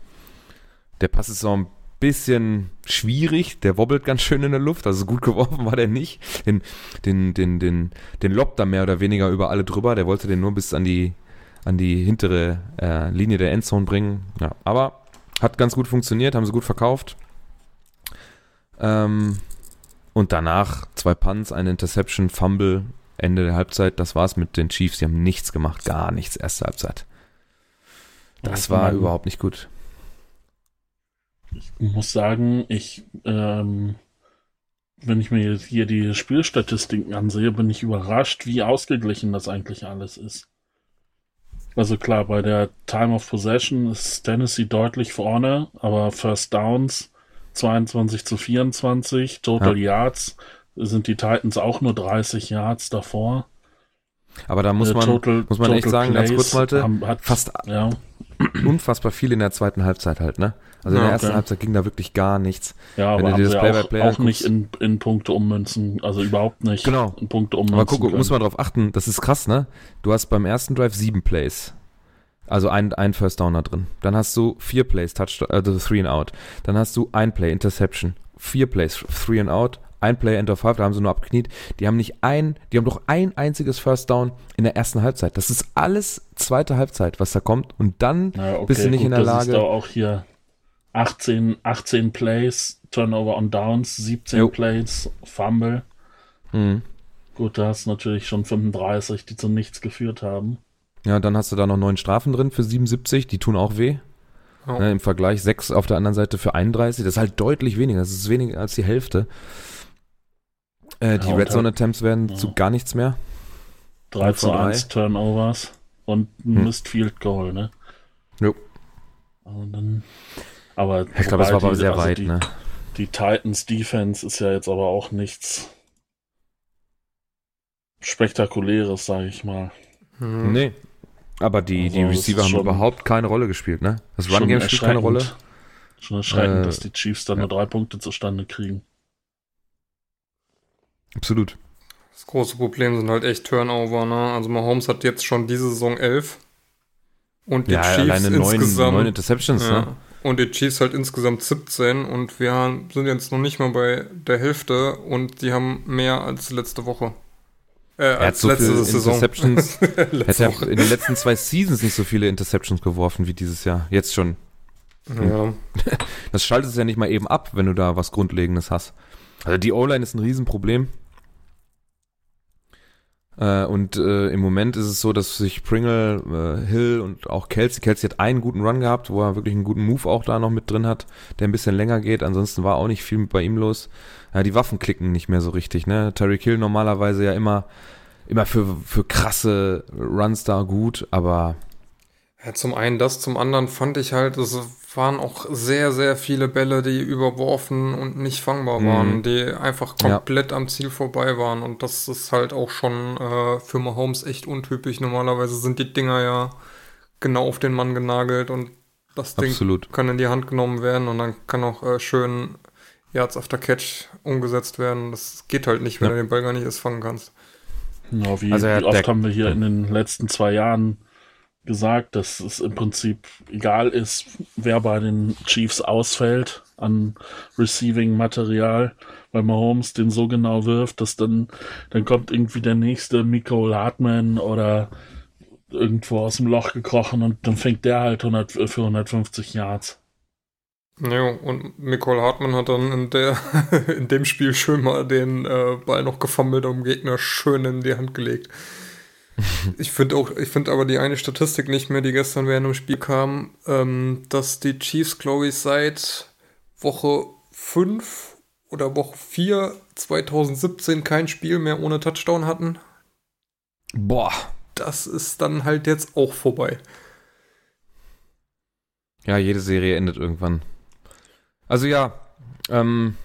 Der Pass ist auch ein bisschen schwierig, der wobbelt ganz schön in der Luft, also gut geworfen war der nicht. Den, den, den, den, den lobt er mehr oder weniger über alle drüber, der wollte den nur bis an die, an die hintere äh, Linie der Endzone bringen. Ja, aber hat ganz gut funktioniert, haben sie gut verkauft. Ähm, und danach zwei Punts, eine Interception, Fumble, Ende der Halbzeit. Das war's mit den Chiefs. Die haben nichts gemacht, gar nichts, erste Halbzeit. Das war überhaupt nicht gut. Ich muss sagen, ich, ähm, wenn ich mir jetzt hier die Spielstatistiken ansehe, bin ich überrascht, wie ausgeglichen das eigentlich alles ist. Also klar, bei der Time of Possession ist Tennessee deutlich vorne, aber First Downs 22 zu 24, Total Yards sind die Titans auch nur 30 Yards davor. Aber da muss Äh, man, Total- muss man echt sagen, ganz kurz, Plays Malte, haben- hat, fast ja, unfassbar viel in der zweiten Halbzeit halt, ne? Also in Ja, der ersten okay. Halbzeit ging da wirklich gar nichts. ja Wenn aber du dir das Play-by-Play auch, auch anguckst. nicht in, in Punkte ummünzen, also überhaupt nicht Genau. in Punkte ummünzen Aber guck, können. muss man darauf achten, das ist krass, ne? Du hast beim ersten Drive sieben Plays. Also ein, ein First Downer drin. Dann hast du vier Plays, Touchdown, also three and out. Dann hast du ein Play, Interception. Vier Plays, three and out. Ein Play, End of Five, da haben sie nur abgekniet. Die haben nicht ein, die haben doch ein einziges First Down in der ersten Halbzeit. Das ist alles zweite Halbzeit, was da kommt. Und dann Ja, okay, bist du nicht gut, in der das ist Lage. doch auch hier 18, 18 Plays, Turnover on Downs, 17 Jo. Plays, Fumble. Mhm. Gut, da hast du natürlich schon 35, die zu nichts geführt haben. Ja, dann hast du da noch neun Strafen drin für 77, die tun auch weh. Ja. Ne, Im Vergleich sechs auf der anderen Seite für 31, das ist halt deutlich weniger, das ist weniger als die Hälfte. Äh, die Ja, Red Zone halt- Attempts werden ja. zu gar nichts mehr. 3 Null zu von drei. 1 Turnovers und ein Hm. Missed Field Goal, ne? Jo. Und dann, aber Ich glaube, das war wobei aber die- sehr also weit, die, ne? Die Titans Defense ist ja jetzt aber auch nichts Spektakuläres, sage ich mal. Mhm. Nee. Aber die, die Also, das Receiver haben schon- überhaupt keine Rolle gespielt, ne? Das Schon Run-Game spielt keine Rolle. Schon erschreckend, Äh, dass die Chiefs dann ja. nur drei Punkte zustande kriegen. Absolut. Das große Problem sind halt echt Turnover, ne? Also Mahomes hat jetzt schon diese Saison 11. Und die Ja, Chiefs alleine insgesamt. neun Interceptions, ja. ne? Und die Chiefs halt insgesamt 17 und wir sind jetzt noch nicht mal bei der Hälfte und die haben mehr als letzte Woche. Äh, Er hat als so letzte viele Saison. Interceptions. letzte Hätte er in den letzten zwei Seasons nicht so viele Interceptions geworfen wie dieses Jahr. Jetzt schon. Ja. Das schaltet es ja nicht mal eben ab, wenn du da was Grundlegendes hast. Also die O-Line ist ein Riesenproblem. Äh, und äh, im Moment ist es so, dass sich Pringle, äh, Hill und auch Kelsey, Kelsey hat einen guten Run gehabt, wo er wirklich einen guten Move auch da noch mit drin hat, der ein bisschen länger geht. Ansonsten war auch nicht viel bei ihm los. Ja, die Waffen klicken nicht mehr so richtig. Ne? Tyreek Hill normalerweise ja immer, immer für, für krasse Runs da gut, aber Ja, zum einen das, zum anderen fand ich halt, es waren auch sehr, sehr viele Bälle, die überworfen und nicht fangbar Mhm. waren, die einfach Ja. komplett am Ziel vorbei waren. Und das ist halt auch schon äh, für Mahomes echt untypisch. Normalerweise sind die Dinger ja genau auf den Mann genagelt und das Ding absolut. kann in die Hand genommen werden und dann kann auch äh, schön Yards after Catch umgesetzt werden. Das geht halt nicht, wenn Ja. du den Ball gar nicht erst fangen kannst. Ja, wie, Also wie oft haben wir hier in den letzten zwei Jahren gesagt, dass es im Prinzip egal ist, wer bei den Chiefs ausfällt an Receiving-Material, weil Mahomes den so genau wirft, dass dann, dann kommt irgendwie der nächste Miko Hartman oder irgendwo aus dem Loch gekrochen und dann fängt der halt 100, für 150 Yards. Ja, und Nicole Hartmann hat dann in, der, in dem Spiel schön mal den äh, Ball noch gefummelt und dem Gegner schön in die Hand gelegt. Ich finde auch, ich finde aber die eine Statistik nicht mehr, die gestern während dem Spiel kam, ähm, dass die Chiefs, glaube ich, seit Woche 5 oder Woche 4 2017 kein Spiel mehr ohne Touchdown hatten. Boah. Das ist dann halt jetzt auch vorbei. Ja, jede Serie endet irgendwann. Also ja, ähm,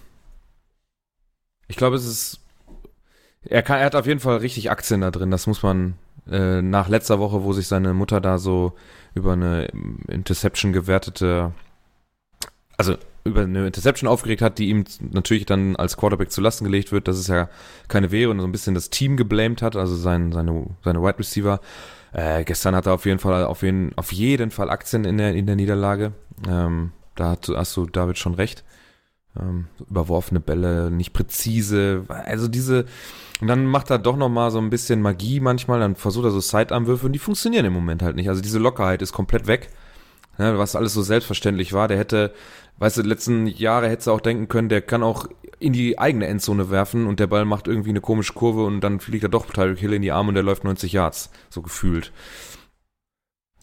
ich glaube, es ist, er, kann, er hat auf jeden Fall richtig Aktien da drin. Das muss man äh, nach letzter Woche, wo sich seine Mutter da so über eine Interception gewertete, also über eine Interception aufgeregt hat, die ihm natürlich dann als Quarterback zu Lasten gelegt wird, dass es ja keine wäre und so ein bisschen das Team geblamed hat, also sein, seine, seine Wide Receiver. Äh, gestern hat er auf jeden Fall auf jeden, auf jeden Fall Aktien in der, in der Niederlage. Ähm, da hast du, hast du David schon recht. Ähm, überworfene Bälle, nicht präzise. Also diese, und dann macht er doch noch mal so ein bisschen Magie manchmal. Dann versucht er so Sidearmwürfe und die funktionieren im Moment halt nicht. Also diese Lockerheit ist komplett weg. Ja, was alles so selbstverständlich war. Der hätte, weißt du, letzten Jahre hätte du auch denken können, der kann auch in die eigene Endzone werfen und der Ball macht irgendwie eine komische Kurve und dann fliegt er doch Tyreek Hill in die Arme und der läuft 90 Yards. So gefühlt.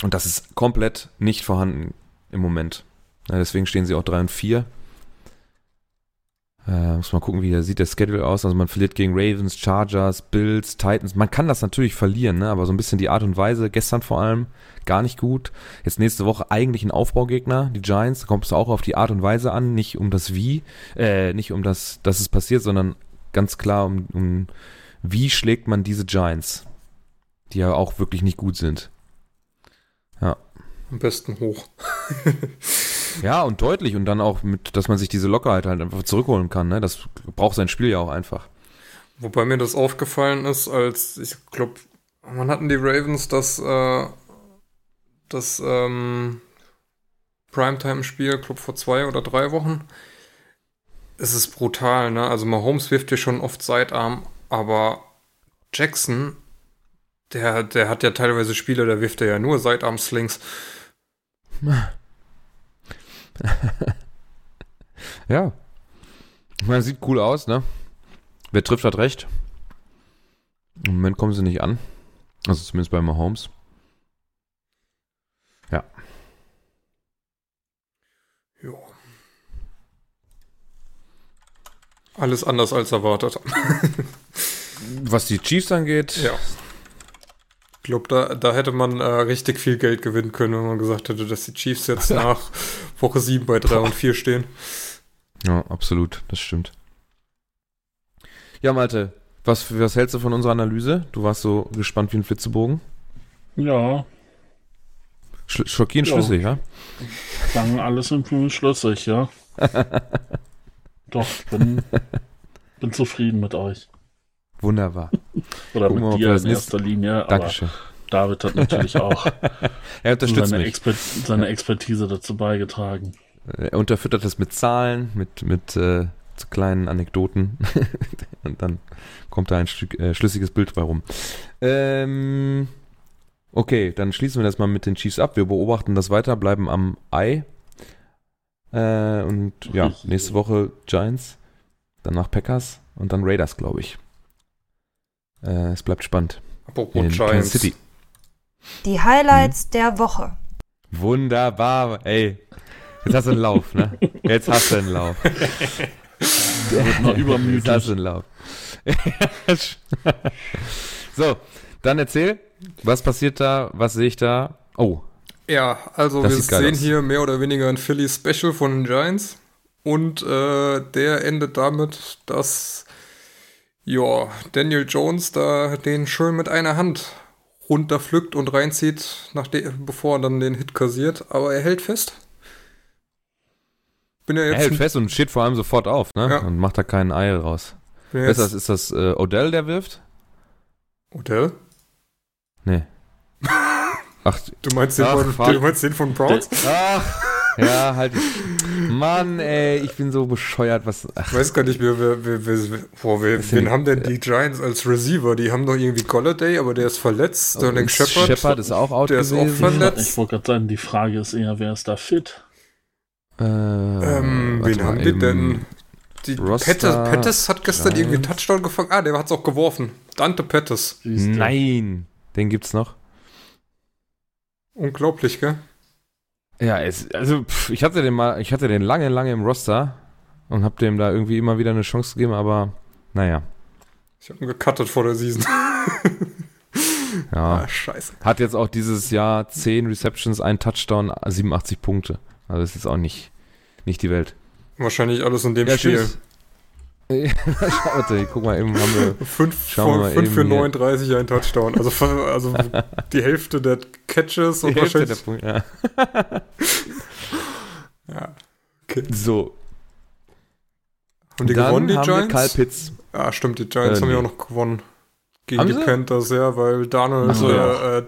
Und das ist komplett nicht vorhanden im Moment. Ja, deswegen stehen sie auch 3 und 4. Äh, muss mal gucken, wie der sieht der Schedule aus. Also man verliert gegen Ravens, Chargers, Bills, Titans. Man kann das natürlich verlieren, ne? aber so ein bisschen die Art und Weise, gestern vor allem, gar nicht gut. Jetzt nächste Woche eigentlich ein Aufbaugegner, die Giants. Da kommt es auch auf die Art und Weise an, nicht um das Wie, äh, nicht um das, dass es passiert, sondern ganz klar um, um wie schlägt man diese Giants, die ja auch wirklich nicht gut sind. Am besten hoch. Ja, und deutlich und dann auch mit, dass man sich diese Lockerheit halt einfach zurückholen kann. Ne? Das braucht sein Spiel ja auch einfach. Wobei mir das aufgefallen ist, als ich glaube, wann hatten die Ravens das, äh, das ähm, Primetime-Spiel, glaube vor zwei oder drei Wochen. Es ist brutal, ne? Also Mahomes wirft dir schon oft Sidearm, aber Jackson, der, der hat ja teilweise Spiele, da wirft er ja nur Sidearm-Slings. Ja. Ich meine, sieht cool aus, ne? Wer trifft, hat recht. Im Moment kommen sie nicht an. Also zumindest bei Mahomes. Ja. Ja. Alles anders als erwartet. Was die Chiefs angeht, Ja. Ich glaube, da, da hätte man äh, richtig viel Geld gewinnen können, wenn man gesagt hätte, dass die Chiefs jetzt nach Woche 7 bei 3 und 4 stehen. Ja, absolut, das stimmt. Ja, Malte, was, was hältst du von unserer Analyse? Du warst so gespannt wie ein Flitzebogen. Ja, Sch schockierend Ja. schlüssig, ja? dann alles irgendwie schlüssig, ja. Doch, bin, bin zufrieden mit euch. Wunderbar. Oder Gucken mit ob dir in erster Linie, aber Dankeschön. David hat natürlich auch Er unterstützt seine, mich. Exper seine Expertise dazu beigetragen. Er unterfüttert es mit Zahlen, mit, mit äh, kleinen Anekdoten. Und dann kommt da ein Stück, äh, schlüssiges Bild bei rum. Ähm, okay, dann schließen wir das mal mit den Chiefs ab. Wir beobachten das weiter, bleiben am Ei. Äh, und ja, nächste Woche Giants, danach Packers und dann Raiders, glaube ich. Äh, es bleibt spannend. Apropos In Kansas Giants. City. Die Highlights der Woche. Wunderbar, ey. Jetzt hast du einen Lauf, ne? Jetzt hast du einen Lauf. Der wird noch übermütig. Jetzt hast du einen Lauf. so, dann erzähl, was passiert da, was sehe ich da? Oh, Ja, also Das wir sehen aus. hier mehr oder weniger ein Philly Special von den Giants. Und äh, der endet damit, dass ja, Daniel Jones da den schön mit einer Hand runterpflückt und reinzieht, nachdem, bevor er dann den Hit kassiert. Aber er hält fest. Bin ja er jetzt hält fest und steht vor allem sofort auf, ne? Ja. Und macht da keinen Eil raus. ist das? Ist das äh, Odell, der wirft? Odell? Nee. Ach, Du meinst den, Ach, von, fuck. du meinst den von Browns? ach, ja, halt. Mann, ey, ich bin so bescheuert, was. Ach, Ich weiß gar nicht mehr, wer, wer, wer, wer, boah, wer, wen haben denn die Giants als Receiver? Die haben doch irgendwie Golladay, aber der ist verletzt. Sterling Shepard. Shepard ist auch out der ist auch gewesen. verletzt. Ich wollte gerade sagen, die Frage ist eher, wer ist da fit? Äh, Ähm, wen haben die denn? Die Pettis, Pettis hat gestern Giants. irgendwie einen Touchdown gefangen. Ah, der hat's auch geworfen. Dante Pettis. Nein, den gibt's noch. Unglaublich, gell? Ja, es, also pff, ich hatte den mal, ich hatte den lange, lange im Roster und hab dem da irgendwie immer wieder eine Chance gegeben, aber naja, Ich hab ihn gecuttet vor der Season. ja. Ah, scheiße. Hat jetzt auch dieses Jahr 10 Receptions, ein Touchdown, 87 Punkte. Also das ist jetzt auch nicht, nicht die Welt. Wahrscheinlich alles in dem Spiel. Warte, guck mal, eben haben wir. Fünf, Schauen wir von, mal fünf eben für hier. 39 ein Touchdown. Also, also die Hälfte der Catches und Die Hälfte der. Punkte, ja. Ja. Okay. So, Haben die dann gewonnen, die haben wir Giants? Pitts. Ah, stimmt, die Giants Äh, haben ja nee. auch noch gewonnen. Gegen Haben die sie? Panthers, ja, weil Ach so, äh, äh,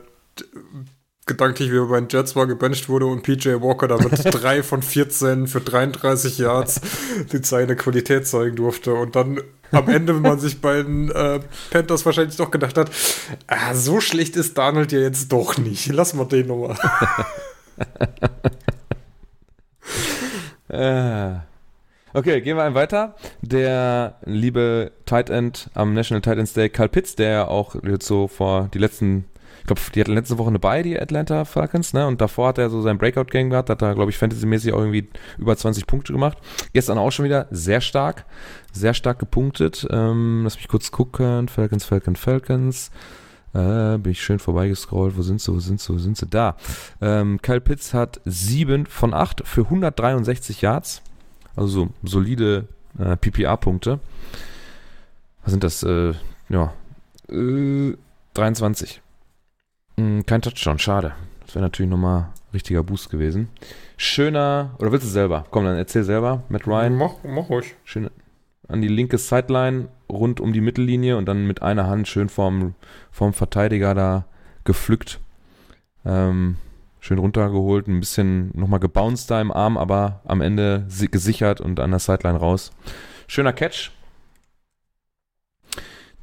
gedanklich, wie er bei den Jets war, gebencht wurde und PJ Walker damit drei von 14 für 33 Yards die seine Qualität zeigen durfte. Und dann am Ende, wenn man sich bei den äh, Panthers wahrscheinlich doch gedacht hat, ah, so schlecht ist Donald ja jetzt doch nicht. Lass mal den nochmal. Äh. Okay, gehen wir einen weiter. Der liebe Tight End am National Tight Ends Day, Kyle Pitts, der ja auch jetzt so vor die letzten, glaube, die hatten letzte Woche eine Bye, die Atlanta Falcons, ne? Und davor hat er so sein Breakout-Game gehabt, hat er, glaube ich, fantasymäßig auch irgendwie über 20 Punkte gemacht. Gestern auch schon wieder sehr stark, sehr stark gepunktet. Ähm, lass mich kurz gucken. Falcons, Falcons, Falcons. Äh, bin ich schön vorbeigescrollt. Wo sind sie, wo sind sie, wo sind sie? Da. Ähm, Kyle Pitts hat 7 von 8 für 163 Yards. Also so solide äh, PPA-Punkte. Was sind das? Äh, ja. Äh, 23. Hm, kein Touchdown, schade. Das wäre natürlich nochmal richtiger Boost gewesen. Schöner, oder willst du selber? Komm, dann erzähl selber. Matt Ryan, Mach, mach ruhig. schön an die linke Sideline, rund um die Mittellinie und dann mit einer Hand schön vorm, vorm Verteidiger da gepflückt. Ähm, schön runtergeholt, ein bisschen nochmal gebounced da im Arm, aber am Ende si- gesichert und an der Sideline raus. Schöner Catch.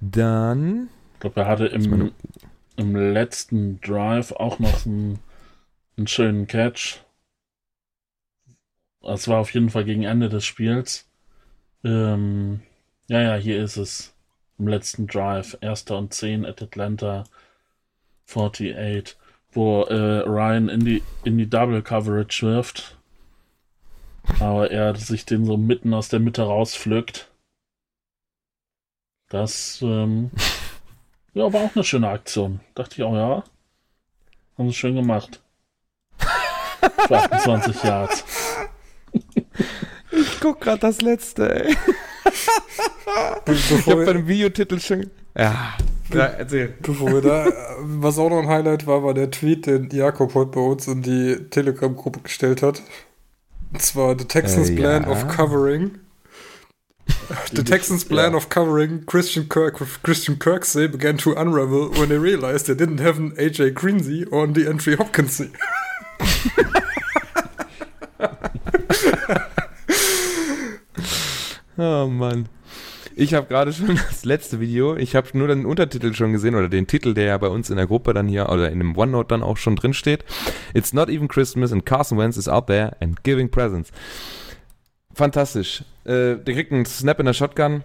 Dann, Ich glaube, er hatte im, im letzten Drive auch noch einen, einen schönen Catch. Das war auf jeden Fall gegen Ende des Spiels, Ähm, ja, ja, hier ist es. Im letzten Drive. Erster und 10 at Atlanta 48. Wo äh, Ryan in die, in die Double Coverage wirft. Aber er sich den so mitten aus der Mitte rauspflückt. Das ähm, ja, war auch eine schöne Aktion. Dachte ich auch, ja. Haben sie schön gemacht. Für 28 Yards. Ich guck grad das letzte, ey. Ich Bevor hab bei wir, dem Videotitel schon. Ja, ja erzähl. bevor wir da, was auch noch ein Highlight war, war der Tweet, den Jakob heute bei uns in die Telegram-Gruppe gestellt hat. Und zwar The Texans Äh, Plan ja. of Covering. The Texans Plan Ja. of Covering Christian Kirk with Christian Kirksey began to unravel when they realized they didn't have an AJ Greensey or an DeAndre Hopkinsey. Oh Mann. Ich habe gerade schon das letzte Video, ich habe nur den Untertitel schon gesehen oder den Titel, der ja bei uns in der Gruppe dann hier oder in dem OneNote dann auch schon drin steht. It's not even Christmas and Carson Wentz is out there and giving presents. Fantastisch. Äh, der kriegt einen Snap in der Shotgun,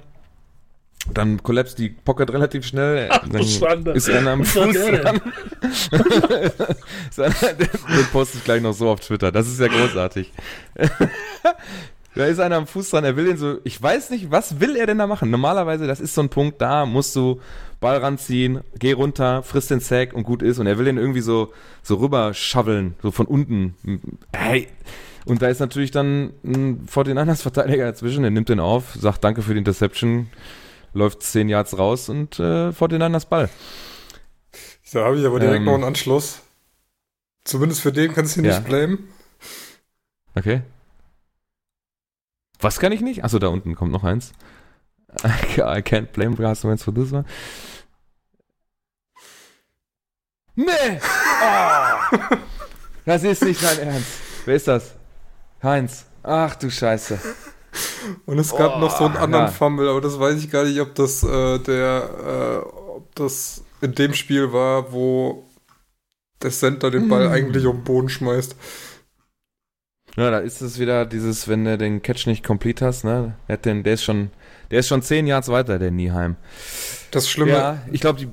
dann kollapst die Pocket relativ schnell. Ach, dann Schande. ist einer am Fuß dran. Den poste ich gleich noch so auf Twitter. Das ist ja großartig. Da ist einer am Fuß dran, er will den so, ich weiß nicht, was will er denn da machen? Normalerweise, das ist so ein Punkt, da musst du Ball ranziehen, geh runter, friss den Sack und gut ist. Und er will den irgendwie so, so rüber shoveln, so von unten. Hey. Und da ist natürlich dann ein 49ers Verteidiger dazwischen, der nimmt den auf, sagt Danke für die Interception, läuft 10 Yards raus und äh, 49ers Ball. Da habe ich aber direkt Ähm. noch einen Anschluss. Zumindest für den kannst du ihn Ja. nicht blamen. Okay. Was kann ich nicht? Achso, da unten kommt noch eins. I can't blame Wentz for this one. Nee! Oh! Das ist nicht dein Ernst. Wer ist das? Heinz. Ach du Scheiße. Und es gab Oh, noch so einen anderen ja. Fumble, aber das weiß ich gar nicht, ob das äh, der, äh, ob das in dem Spiel war, wo der Center den Ball Mm. eigentlich um den Boden schmeißt. Ja, da ist es wieder dieses, wenn du den Catch nicht complete hast, ne? Der, hat den, der ist schon, der ist schon 10 Yards weiter, der Nieheim. Das Schlimme, Ja, ich glaube, die,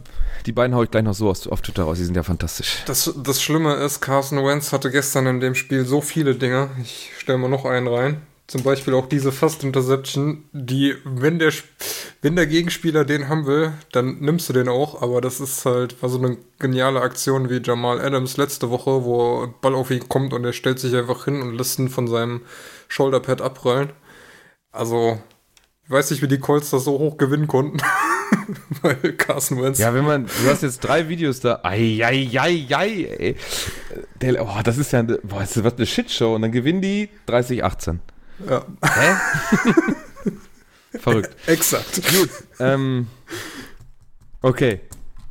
die beiden hau ich gleich noch so auf, auf Twitter raus, die sind ja fantastisch. das, das Schlimme ist, Carson Wentz hatte gestern in dem Spiel so viele Dinge. Ich stelle mal noch einen rein. Zum Beispiel auch diese Fast Interception, die, wenn der, wenn der Gegenspieler den haben will, dann nimmst du den auch. Aber das ist halt, war so eine geniale Aktion wie Jamal Adams letzte Woche, wo Ball auf ihn kommt und er stellt sich einfach hin und lässt ihn von seinem Shoulderpad abprallen. Also, ich weiß nicht, wie die Colts das so hoch gewinnen konnten. Weil Carson Wentz. Ja, wenn man, du hast jetzt drei Videos da, ei, ei, ei, ei, ey. Der, oh, das ist ja, eine- boah, das was eine Shitshow und dann gewinnen die 30-18. ja. Hä? Verrückt. exakt. Gut, ähm, okay,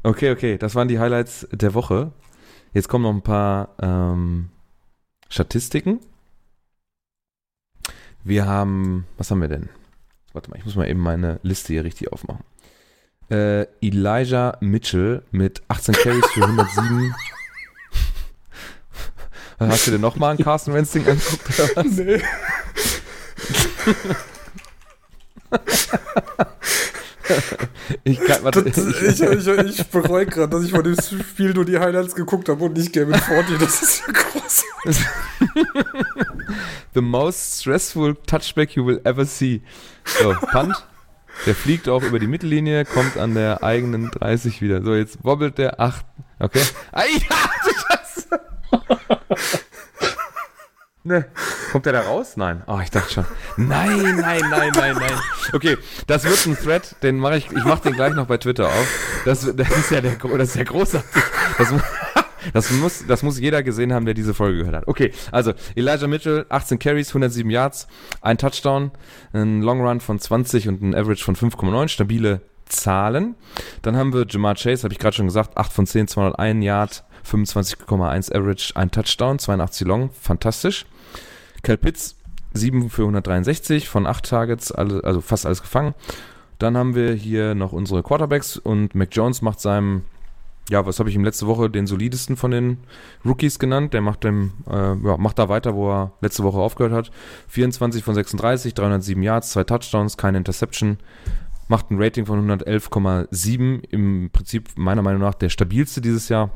okay, okay, das waren die Highlights der Woche. Jetzt kommen noch ein paar ähm, Statistiken. Wir haben, was haben wir denn? Warte mal, ich muss mal eben meine Liste hier richtig aufmachen. Äh, Elijah Mitchell mit 18 Carries für 107. Hast du denn nochmal einen Carson Wentz Ding angeguckt oder was? Nee. Ich kann, warte, Das, ich, ich, ich bereue gerade, dass ich von dem Spiel nur die Highlights geguckt habe und nicht Gavin Forty. Das ist ja groß. The most stressful touchback you will ever see. So, Punt. Der fliegt auch über die Mittellinie, kommt an der eigenen 30 wieder. So, jetzt wobbelt der 8. Okay. Ei, ja, Scheiße. Ne. Kommt der da raus? Nein. Oh, ich dachte schon. Nein, nein, nein, nein, nein. Okay, das wird ein Thread, den mache ich, ich mache den gleich noch bei Twitter auf. Das, das ist ja der, das ist ja großartig. Das, das muss, das muss jeder gesehen haben, der diese Folge gehört hat. Okay, also Elijah Mitchell, 18 Carries, 107 Yards, ein Touchdown, ein Long Run von 20 und ein Average von 5,9, stabile Zahlen. Dann haben wir Jamar Chase, habe ich gerade schon gesagt, 8 von 10, 201 Yard, 25,1 Average, ein Touchdown, 82 Long, fantastisch. Cal Pitts, 7 für 163 von 8 Targets, also fast alles gefangen. Dann haben wir hier noch unsere Quarterbacks und Mac Jones macht seinem ja, was habe ich ihm letzte Woche den solidesten von den Rookies genannt. Der macht, dem, äh, ja, macht da weiter, wo er letzte Woche aufgehört hat. 24 von 36, 307 Yards, zwei Touchdowns, keine Interception. Macht ein Rating von 111,7. Im Prinzip meiner Meinung nach der stabilste dieses Jahr.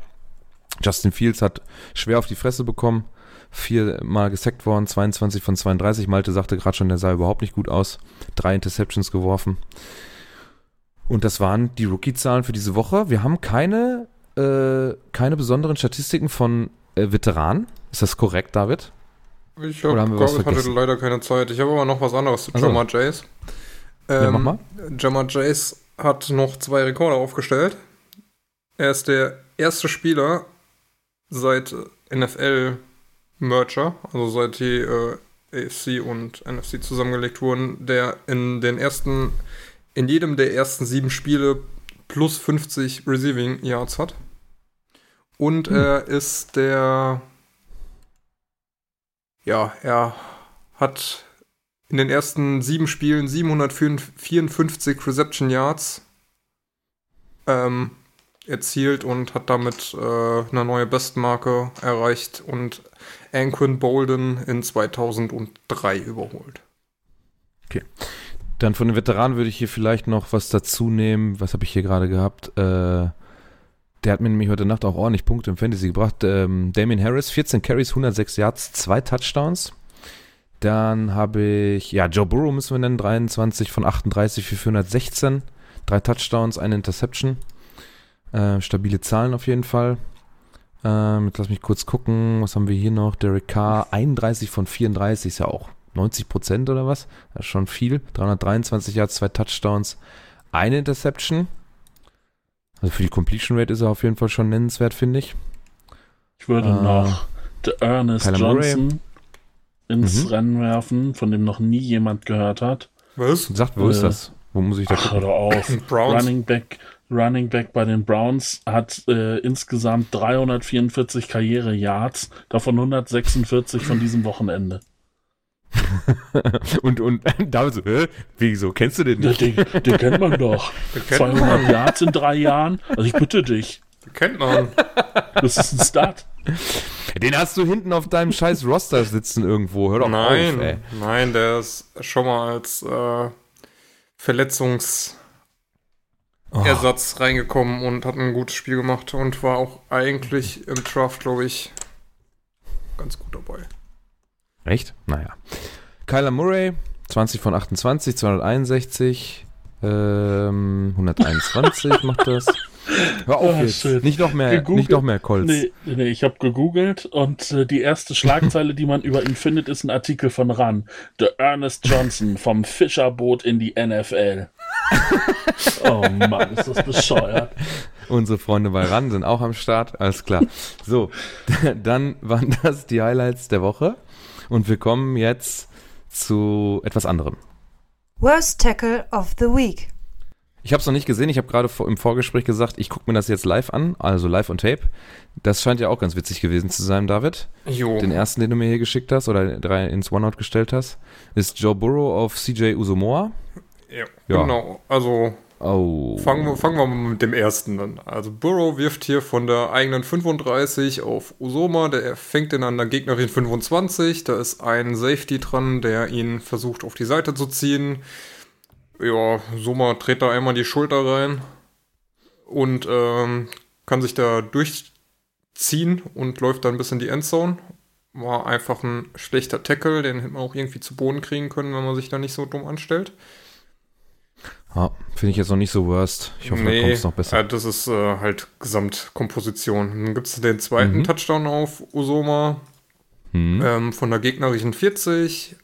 Justin Fields hat schwer auf die Fresse bekommen. Viermal gesackt worden, 22 von 32. Malte sagte gerade schon, der sah überhaupt nicht gut aus. Drei Interceptions geworfen. Und das waren die Rookie-Zahlen für diese Woche. Wir haben keine, äh, keine besonderen Statistiken von äh, Veteranen. Ist das korrekt, David? Ich hab, ich hatte leider keine Zeit. Ich habe aber noch was anderes zu also. Jamar Jace. Ähm, ja, mach mal. Jamar Jace hat noch zwei Rekorde aufgestellt. Er ist der erste Spieler seit NFL-Merger, also seit die äh, AFC und NFC zusammengelegt wurden, der in den ersten in jedem der ersten sieben Spiele plus 50 Receiving Yards hat. Und hm. er ist der. Ja, er hat in den ersten sieben Spielen 754 Reception Yards ähm, erzielt und hat damit äh, eine neue Bestmarke erreicht und Anquin Bolden in 2003 überholt. Okay. Dann von den Veteranen würde ich hier vielleicht noch was dazu nehmen. Was habe ich hier gerade gehabt? Äh, der hat mir nämlich heute Nacht auch ordentlich Punkte im Fantasy gebracht. Ähm, Damien Harris, 14 Carries, 106 Yards, 2 Touchdowns. Dann habe ich, ja, Joe Burrow müssen wir nennen, 23 von 38 für 416. Drei Touchdowns, eine Interception. Äh, stabile Zahlen auf jeden Fall. Ähm, jetzt lass mich kurz gucken, was haben wir hier noch? Derek Carr, 31 von 34 ist ja auch 90 Prozent oder was? Das ist schon viel. 323 Yards, zwei Touchdowns, eine Interception. Also für die Completion Rate ist er auf jeden Fall schon nennenswert, finde ich. Ich würde äh, noch The Ernest Kyler Johnson Murray. ins mhm. Rennen werfen, von dem noch nie jemand gehört hat. Was? Sagt, wo äh, ist das? Wo muss ich da ach, gucken? Hör auf. Running Back, Running Back bei den Browns hat äh, insgesamt 344 Karriere-Yards, davon 146 von diesem Wochenende. und, und da so, hä? Wieso? Kennst du den nicht? Den, den kennt man doch. 200 Yards in drei Jahren. Also ich bitte dich. Den kennt man. Das ist ein Start. Den hast du hinten auf deinem scheiß Roster sitzen irgendwo. Hör doch nein, auf, ey. Nein, der ist schon mal als äh, Verletzungsersatz oh. reingekommen und hat ein gutes Spiel gemacht und war auch eigentlich im Draft, glaube ich, ganz gut dabei. Echt? Naja. Kyler Murray, 20 von 28, 261, ähm, 121 macht das. Hör auf oh, jetzt. Shit. Nicht noch mehr, gegoogelt. nicht noch mehr Colts. Nee, nee ich habe gegoogelt und äh, die erste Schlagzeile, die man über ihn findet, ist ein Artikel von RAN. The Ernest Johnson vom Fischerboot in die NFL. oh Mann, ist das bescheuert. Unsere Freunde bei RAN sind auch am Start, alles klar. So, dann waren das die Highlights der Woche. Und wir kommen jetzt zu etwas anderem. Worst Tackle of the Week. Ich habe es noch nicht gesehen. Ich habe gerade im Vorgespräch gesagt, ich gucke mir das jetzt live an, also live on Tape. Das scheint ja auch ganz witzig gewesen zu sein, David. Jo. Den ersten, den du mir hier geschickt hast oder drei ins OneNote gestellt hast, ist Joe Burrow auf CJ Usomoa. Ja, ja. genau. Also Oh. Fangen wir, fangen wir mal mit dem ersten an. Also Burrow wirft hier von der eigenen 35 auf Usoma, der fängt ihn an der Gegnerin 25. Da ist ein Safety dran, der ihn versucht auf die Seite zu ziehen. Ja, Soma dreht da einmal die Schulter rein und ähm, kann sich da durchziehen und läuft dann bis in die Endzone. War einfach ein schlechter Tackle, den hätte man auch irgendwie zu Boden kriegen können, wenn man sich da nicht so dumm anstellt. Ja, finde ich jetzt noch nicht so worst. Ich hoffe, nee, da kommt es noch besser. Ja, das ist äh, halt Gesamtkomposition. Dann gibt es den zweiten mhm. Touchdown auf Usoma mhm. ähm, von der gegnerischen 40.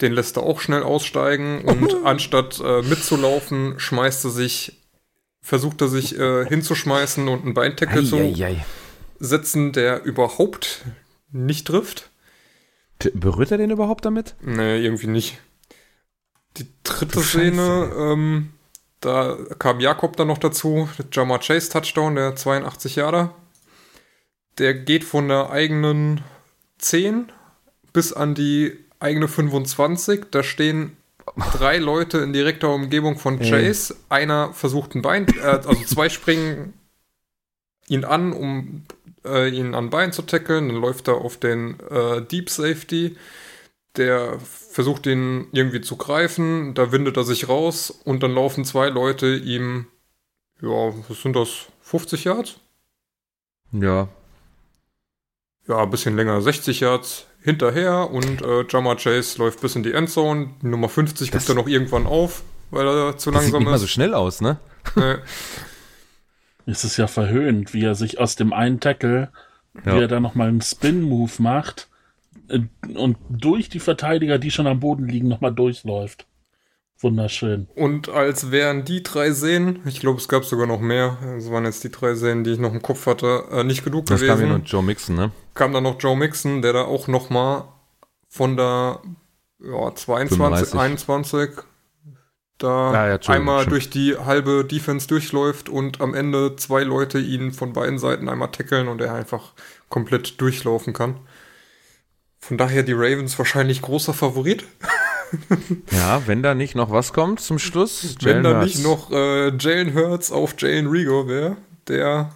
Den lässt er auch schnell aussteigen und anstatt äh, mitzulaufen, schmeißt er sich, versucht er sich äh, hinzuschmeißen und einen Beintackle zu setzen, der überhaupt nicht trifft. Berührt er den überhaupt damit? Nee, irgendwie nicht. Die dritte Szene, ähm, da kam Jakob dann noch dazu, der Jamar Chase Touchdown, der 82 Jahre. Der geht von der eigenen 10 bis an die eigene 25. Da stehen drei Leute in direkter Umgebung von Chase. Ey. Einer versucht ein Bein, äh, also zwei springen ihn an, um äh, ihn an Bein zu tackeln. Dann läuft er auf den äh, Deep Safety. Der versucht ihn irgendwie zu greifen. Da windet er sich raus und dann laufen zwei Leute ihm, ja, was sind das? 50 Yards? Ja. Ja, ein bisschen länger, 60 Yards hinterher und äh, Jamar Chase läuft bis in die Endzone. Die Nummer 50 Das- gibt er noch irgendwann auf, weil er zu Das sieht langsam nicht mal so ist. schnell aus, ne? Nee. Es ist ja verhöhnt, wie er sich aus dem einen Tackle, Ja. wie er da nochmal einen Spin-Move macht und durch die Verteidiger, die schon am Boden liegen, nochmal durchläuft. Wunderschön. Und als wären die drei Szenen, ich glaube, es gab sogar noch mehr, das waren jetzt die drei Szenen, die ich noch im Kopf hatte, äh, nicht genug Das kam hier gewesen, nur Joe Mixon, ne? kam dann noch Joe Mixon, der da auch noch mal von der ja, 22, 35. 21 da Ah, ja, einmal durch die halbe Defense durchläuft und am Ende zwei Leute ihn von beiden Seiten einmal tackeln und er einfach komplett durchlaufen kann. Von daher die Ravens wahrscheinlich großer Favorit. Ja, wenn da nicht noch was kommt zum Schluss. Wenn Jalen da Hurts. nicht noch äh, Jalen Hurts auf Jalen Rigo wäre, der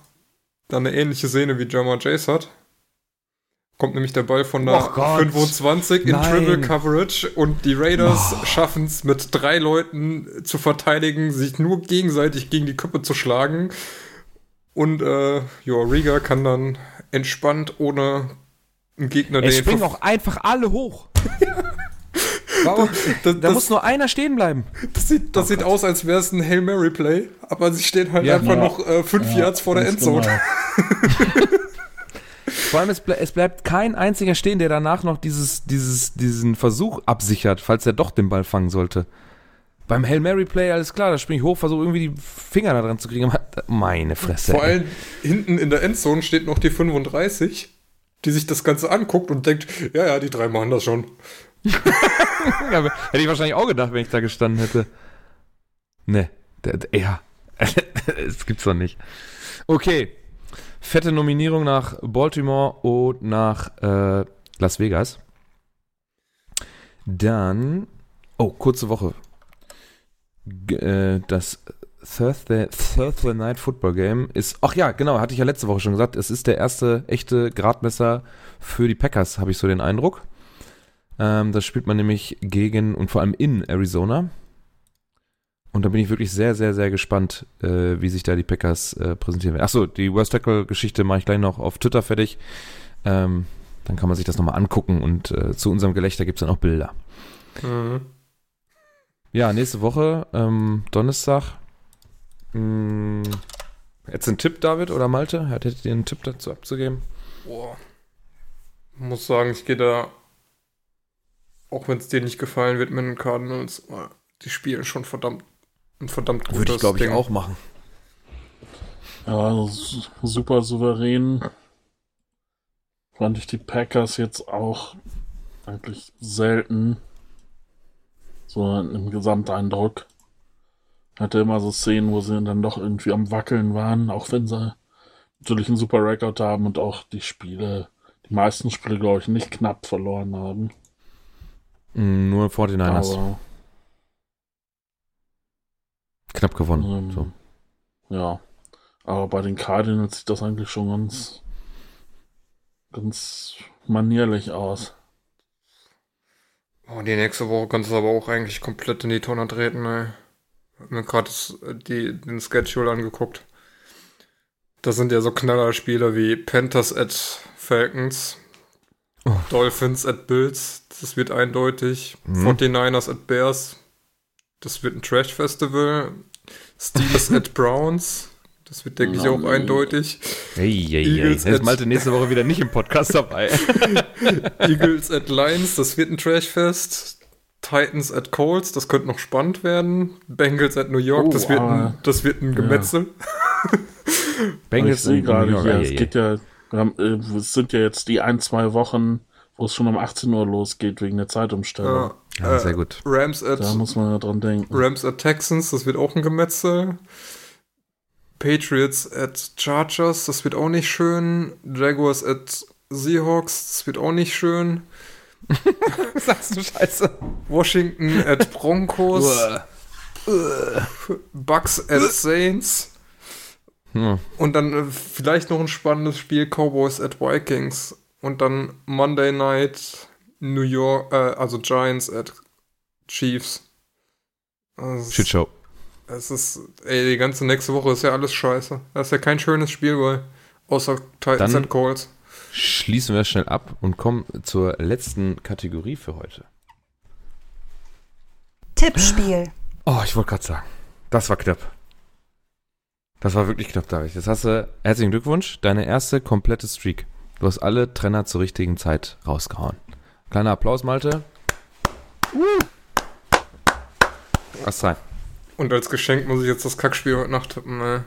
dann eine ähnliche Szene wie Jamar Chase hat. Kommt nämlich der Ball von der Och Gott. 25 in Nein. Triple Coverage und die Raiders Oh. schaffen es mit drei Leuten zu verteidigen, sich nur gegenseitig gegen die Köpfe zu schlagen. Und äh, ja, Riga kann dann entspannt ohne einen Gegner, Es den springen auch einfach alle hoch. Warum? Da das, muss nur einer stehen bleiben. Das sieht, das sieht aus, als wäre es ein Hail Mary Play, aber sie stehen halt Ja, einfach ja. noch äh, fünf Yards vor der Endzone. genau. Vor allem, es, ble es bleibt kein einziger stehen, der danach noch dieses, dieses, diesen Versuch absichert, falls er doch den Ball fangen sollte. Beim Hail Mary Play, alles klar, da springe ich hoch, versuche irgendwie die Finger da dran zu kriegen. Meine Fresse. Vor ey. allem hinten in der Endzone steht noch die 35, die sich das Ganze anguckt und denkt, ja, ja, die drei machen das schon. Ja, hätte ich wahrscheinlich auch gedacht, wenn ich da gestanden hätte. Ne, ja. Es gibt's doch nicht. Okay. Fette Nominierung nach Baltimore und nach äh, Las Vegas. Dann, oh, kurze Woche. G äh, das Thursday, Thursday Night Football Game ist, ach ja, genau, hatte ich ja letzte Woche schon gesagt, es ist der erste echte Gradmesser für die Packers, habe ich so den Eindruck. Ähm, das spielt man nämlich gegen und vor allem in Arizona. Und da bin ich wirklich sehr, sehr, sehr gespannt, äh, wie sich da die Packers äh, präsentieren werden. Achso, die Worst Tackle-Geschichte mache ich gleich noch auf Twitter fertig. Ähm, dann kann man sich das nochmal angucken und äh, zu unserem Gelächter gibt es dann auch Bilder. Mhm. Ja, nächste Woche, ähm, Donnerstag. Hm, jetzt ein Tipp, David oder Malte? Hättet ihr einen Tipp dazu abzugeben? Boah. Muss sagen, ich gehe da, auch wenn es dir nicht gefallen wird mit den Cardinals, oh, die spielen schon verdammt, ein verdammt gutes Würde ich, glaube ich, Ding. auch machen. Ja, su- super souverän. Fand ich die Packers jetzt auch eigentlich selten. So im Gesamteindruck. Hatte immer so Szenen, wo sie dann doch irgendwie am Wackeln waren, auch wenn sie natürlich einen super Rekord haben und auch die Spiele, die meisten Spiele, glaube ich, nicht knapp verloren haben. Hm, nur 49ers. Aber Knapp gewonnen. ähm, so. ja. Aber bei den Cardinals sieht das eigentlich schon ganz, ganz manierlich aus. Oh, die nächste Woche kannst du aber auch eigentlich komplett in die Tonne treten, ey. Hab mir gerade das- die- den Schedule angeguckt. Das sind ja so Knallerspiele wie Panthers at Falcons, Oh. Dolphins at Bills, das wird eindeutig. Mhm. 49ers at Bears, das wird ein Trash-Festival. Steelers at Browns, das wird, denke ich, auch eindeutig. Hey, hey, hey. Eagles Jetzt ist Malte nächste Woche wieder nicht im Podcast dabei. Eagles at Lions, das wird ein Trashfest. Titans at Colts, das könnte noch spannend werden. Bengals at New York, Oh, das, wird ein, aber- das wird ein Gemetzel. Bengals ich sehe und gerade New York. hier, es geht ja, wir haben, äh, es sind ja jetzt die ein, zwei Wochen, wo es schon um 18 Uhr losgeht wegen der Zeitumstellung. Äh, Ja, äh, sehr gut. Rams at, Da muss man ja dran denken. Rams at Texans, das wird auch ein Gemetzel. Patriots at Chargers, das wird auch nicht schön. Jaguars at Seahawks, das wird auch nicht schön. Sagst du Scheiße? Washington at Broncos. Bucks at Saints. Hm. Und dann äh, vielleicht noch ein spannendes Spiel Cowboys at Vikings. Und dann Monday Night New York, äh, also Giants at Chiefs. Also, Shitshow. Es ist, ey, die ganze nächste Woche ist ja alles scheiße. Das ist ja kein schönes Spiel bei, außer Titans Dann- and Colts. Schließen wir schnell ab und kommen zur letzten Kategorie für heute. Tippspiel. Oh, ich wollte gerade sagen, das war knapp. Das war wirklich knapp, David. Jetzt hast du, herzlichen Glückwunsch, deine erste komplette Streak. Du hast alle Trenner zur richtigen Zeit rausgehauen. Kleiner Applaus, Malte. Was rein. Und als Geschenk muss ich jetzt das Kackspiel heute Nacht tippen. Ey.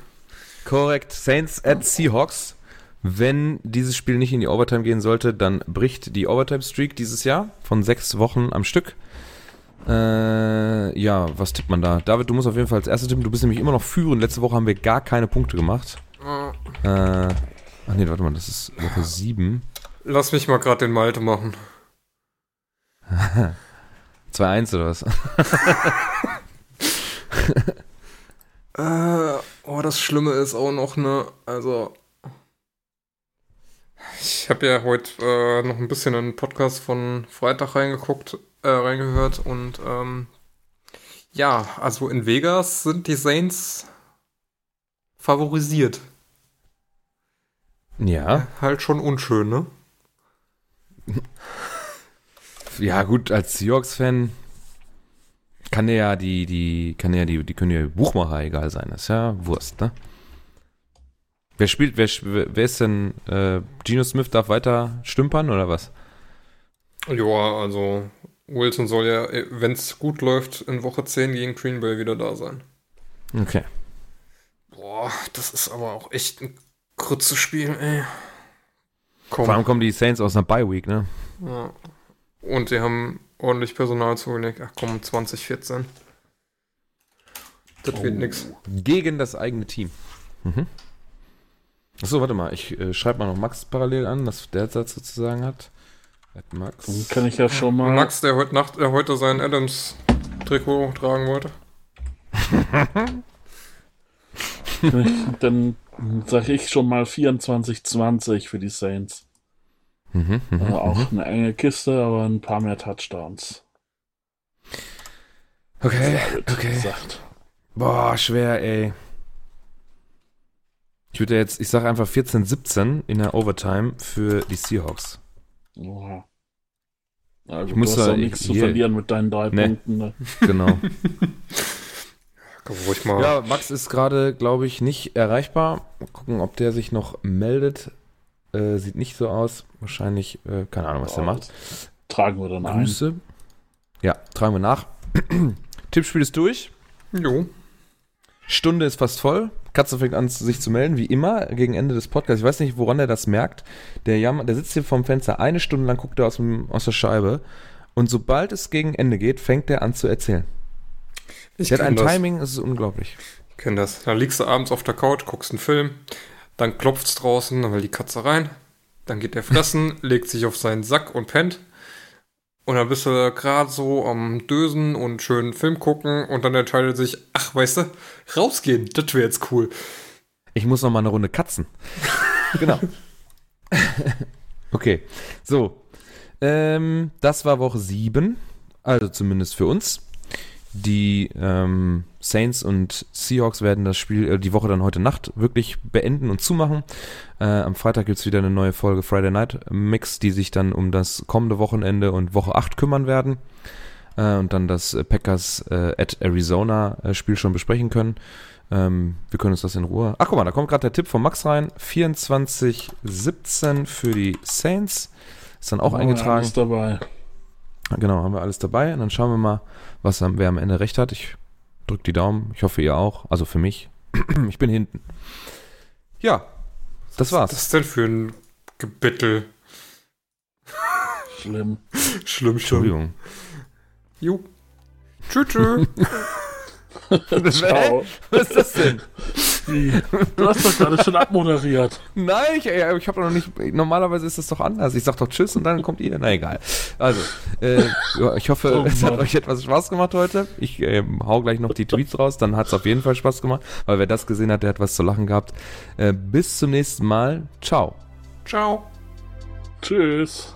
Korrekt. Saints at Seahawks. Wenn dieses Spiel nicht in die Overtime gehen sollte, dann bricht die Overtime-Streak dieses Jahr von sechs Wochen am Stück. Äh, ja, was tippt man da? David, du musst auf jeden Fall als erstes tippen. Du bist nämlich immer noch führend. Letzte Woche haben wir gar keine Punkte gemacht. Äh, Äh, ach nee, warte mal, das ist Woche 7. Lass mich mal gerade den Malte machen. 2-1 oder was? Äh, oh, das Schlimme ist auch noch, ne, also. Ich habe ja heute äh, noch ein bisschen in den Podcast von Freitag reingeguckt, äh, reingehört und ähm, ja, also in Vegas sind die Saints favorisiert. Ja. Halt schon unschön, ne? Ja, gut, als Seahawks-Fan kann dir ja die, die, kann ja die, die können ja Buchmacher egal sein. Das ist ja Wurst, ne? Wer spielt, wer, wer ist denn, äh, Geno Smith darf weiter stümpern oder was? Ja, also Wilson soll ja, wenn es gut läuft, in Woche 10 gegen Green Bay wieder da sein. Okay. Boah, das ist aber auch echt ein kurzes Spiel, ey. Komm. Vor allem kommen die Saints aus einer Bye-Week, ne? Ja. Und sie haben ordentlich Personal zugelegt. Ach komm, 2014. Das wird Oh. nix. Gegen das eigene Team. Mhm. Achso, warte mal, ich äh, schreibe mal noch Max parallel an, was der Satz sozusagen hat. At Max. Dann kann ich ja schon mal. Max, der heute Nacht, der heute sein Adams-Trikot tragen wollte. dann sage ich schon mal 24-20 für die Saints. Mhm, mhm, Also auch mhm. eine enge Kiste, aber ein paar mehr Touchdowns. Okay, okay. Gesagt. Boah, schwer, ey. Ich würde jetzt, ich sage einfach 14-17 in der Overtime für die Seahawks. Oha. Also, Ich muss du hast da- auch nichts zu verlieren mit deinen drei Nee. Punkten. Ne? Genau. Kann ruhig mal. ja, Max ist gerade, glaube ich, nicht erreichbar. Mal gucken, ob der sich noch meldet. Äh, sieht nicht so aus. Wahrscheinlich, äh, keine Ahnung, was der macht. Tragen wir dann ein. Grüße. Ja, tragen wir nach. Tippspiel ist durch. Jo. Stunde ist fast voll. Katze fängt an, sich zu melden, wie immer, gegen Ende des Podcasts. Ich weiß nicht, woran er das merkt. Der, Jammer, der sitzt hier vorm Fenster, eine Stunde lang guckt er aus, dem, aus der Scheibe. Und sobald es gegen Ende geht, fängt er an zu erzählen. Ich Der hat ein das. Timing, das ist unglaublich. Ich kenn das. Da liegst du abends auf der Couch, guckst einen Film, dann klopft's draußen, dann will die Katze rein, dann geht der fressen, legt sich auf seinen Sack und pennt. Und dann bist du gerade so am Dösen und schönen Film gucken und dann entscheidet sich, ach, weißt du, rausgehen, das wäre jetzt cool. Ich muss noch mal eine Runde katzen. genau. okay, so. Ähm, das war Woche 7, also zumindest für uns. Die ähm, Saints und Seahawks werden das Spiel, äh, die Woche dann heute Nacht wirklich beenden und zumachen. Äh, am Freitag gibt's wieder eine neue Folge Friday Night Mix, die sich dann um das kommende Wochenende und Woche 8 kümmern werden. Äh, und dann das Packers äh, at Arizona äh, Spiel schon besprechen können. Ähm, wir können uns das in Ruhe. Ach, guck mal, da kommt gerade der Tipp von Max rein. 24-17 für die Saints. Ist dann auch wir eingetragen. alles dabei. Genau, haben wir alles dabei. Und dann schauen wir mal, was am- wer am Ende recht hat. Ich drücke die Daumen. Ich hoffe, ihr auch. Also für mich. ich bin hinten. Ja, das war's. Was ist denn für ein Gebittel? Schlimm. Schlimm, schlimm. Entschuldigung. Jo. Tschüss, tschüss. Ciao. Was ist das denn? Du hast doch gerade schon abmoderiert. Nein, ich, äh, ich habe noch nicht. Normalerweise ist das doch anders. Ich sag doch Tschüss und dann kommt ihr. Na egal. Also, äh, ich hoffe, Oh es hat euch etwas Spaß gemacht heute. Ich äh, hau gleich noch die Tweets raus, dann hat es auf jeden Fall Spaß gemacht. Weil wer das gesehen hat, der hat was zu lachen gehabt. Äh, bis zum nächsten Mal. Ciao. Ciao. Tschüss.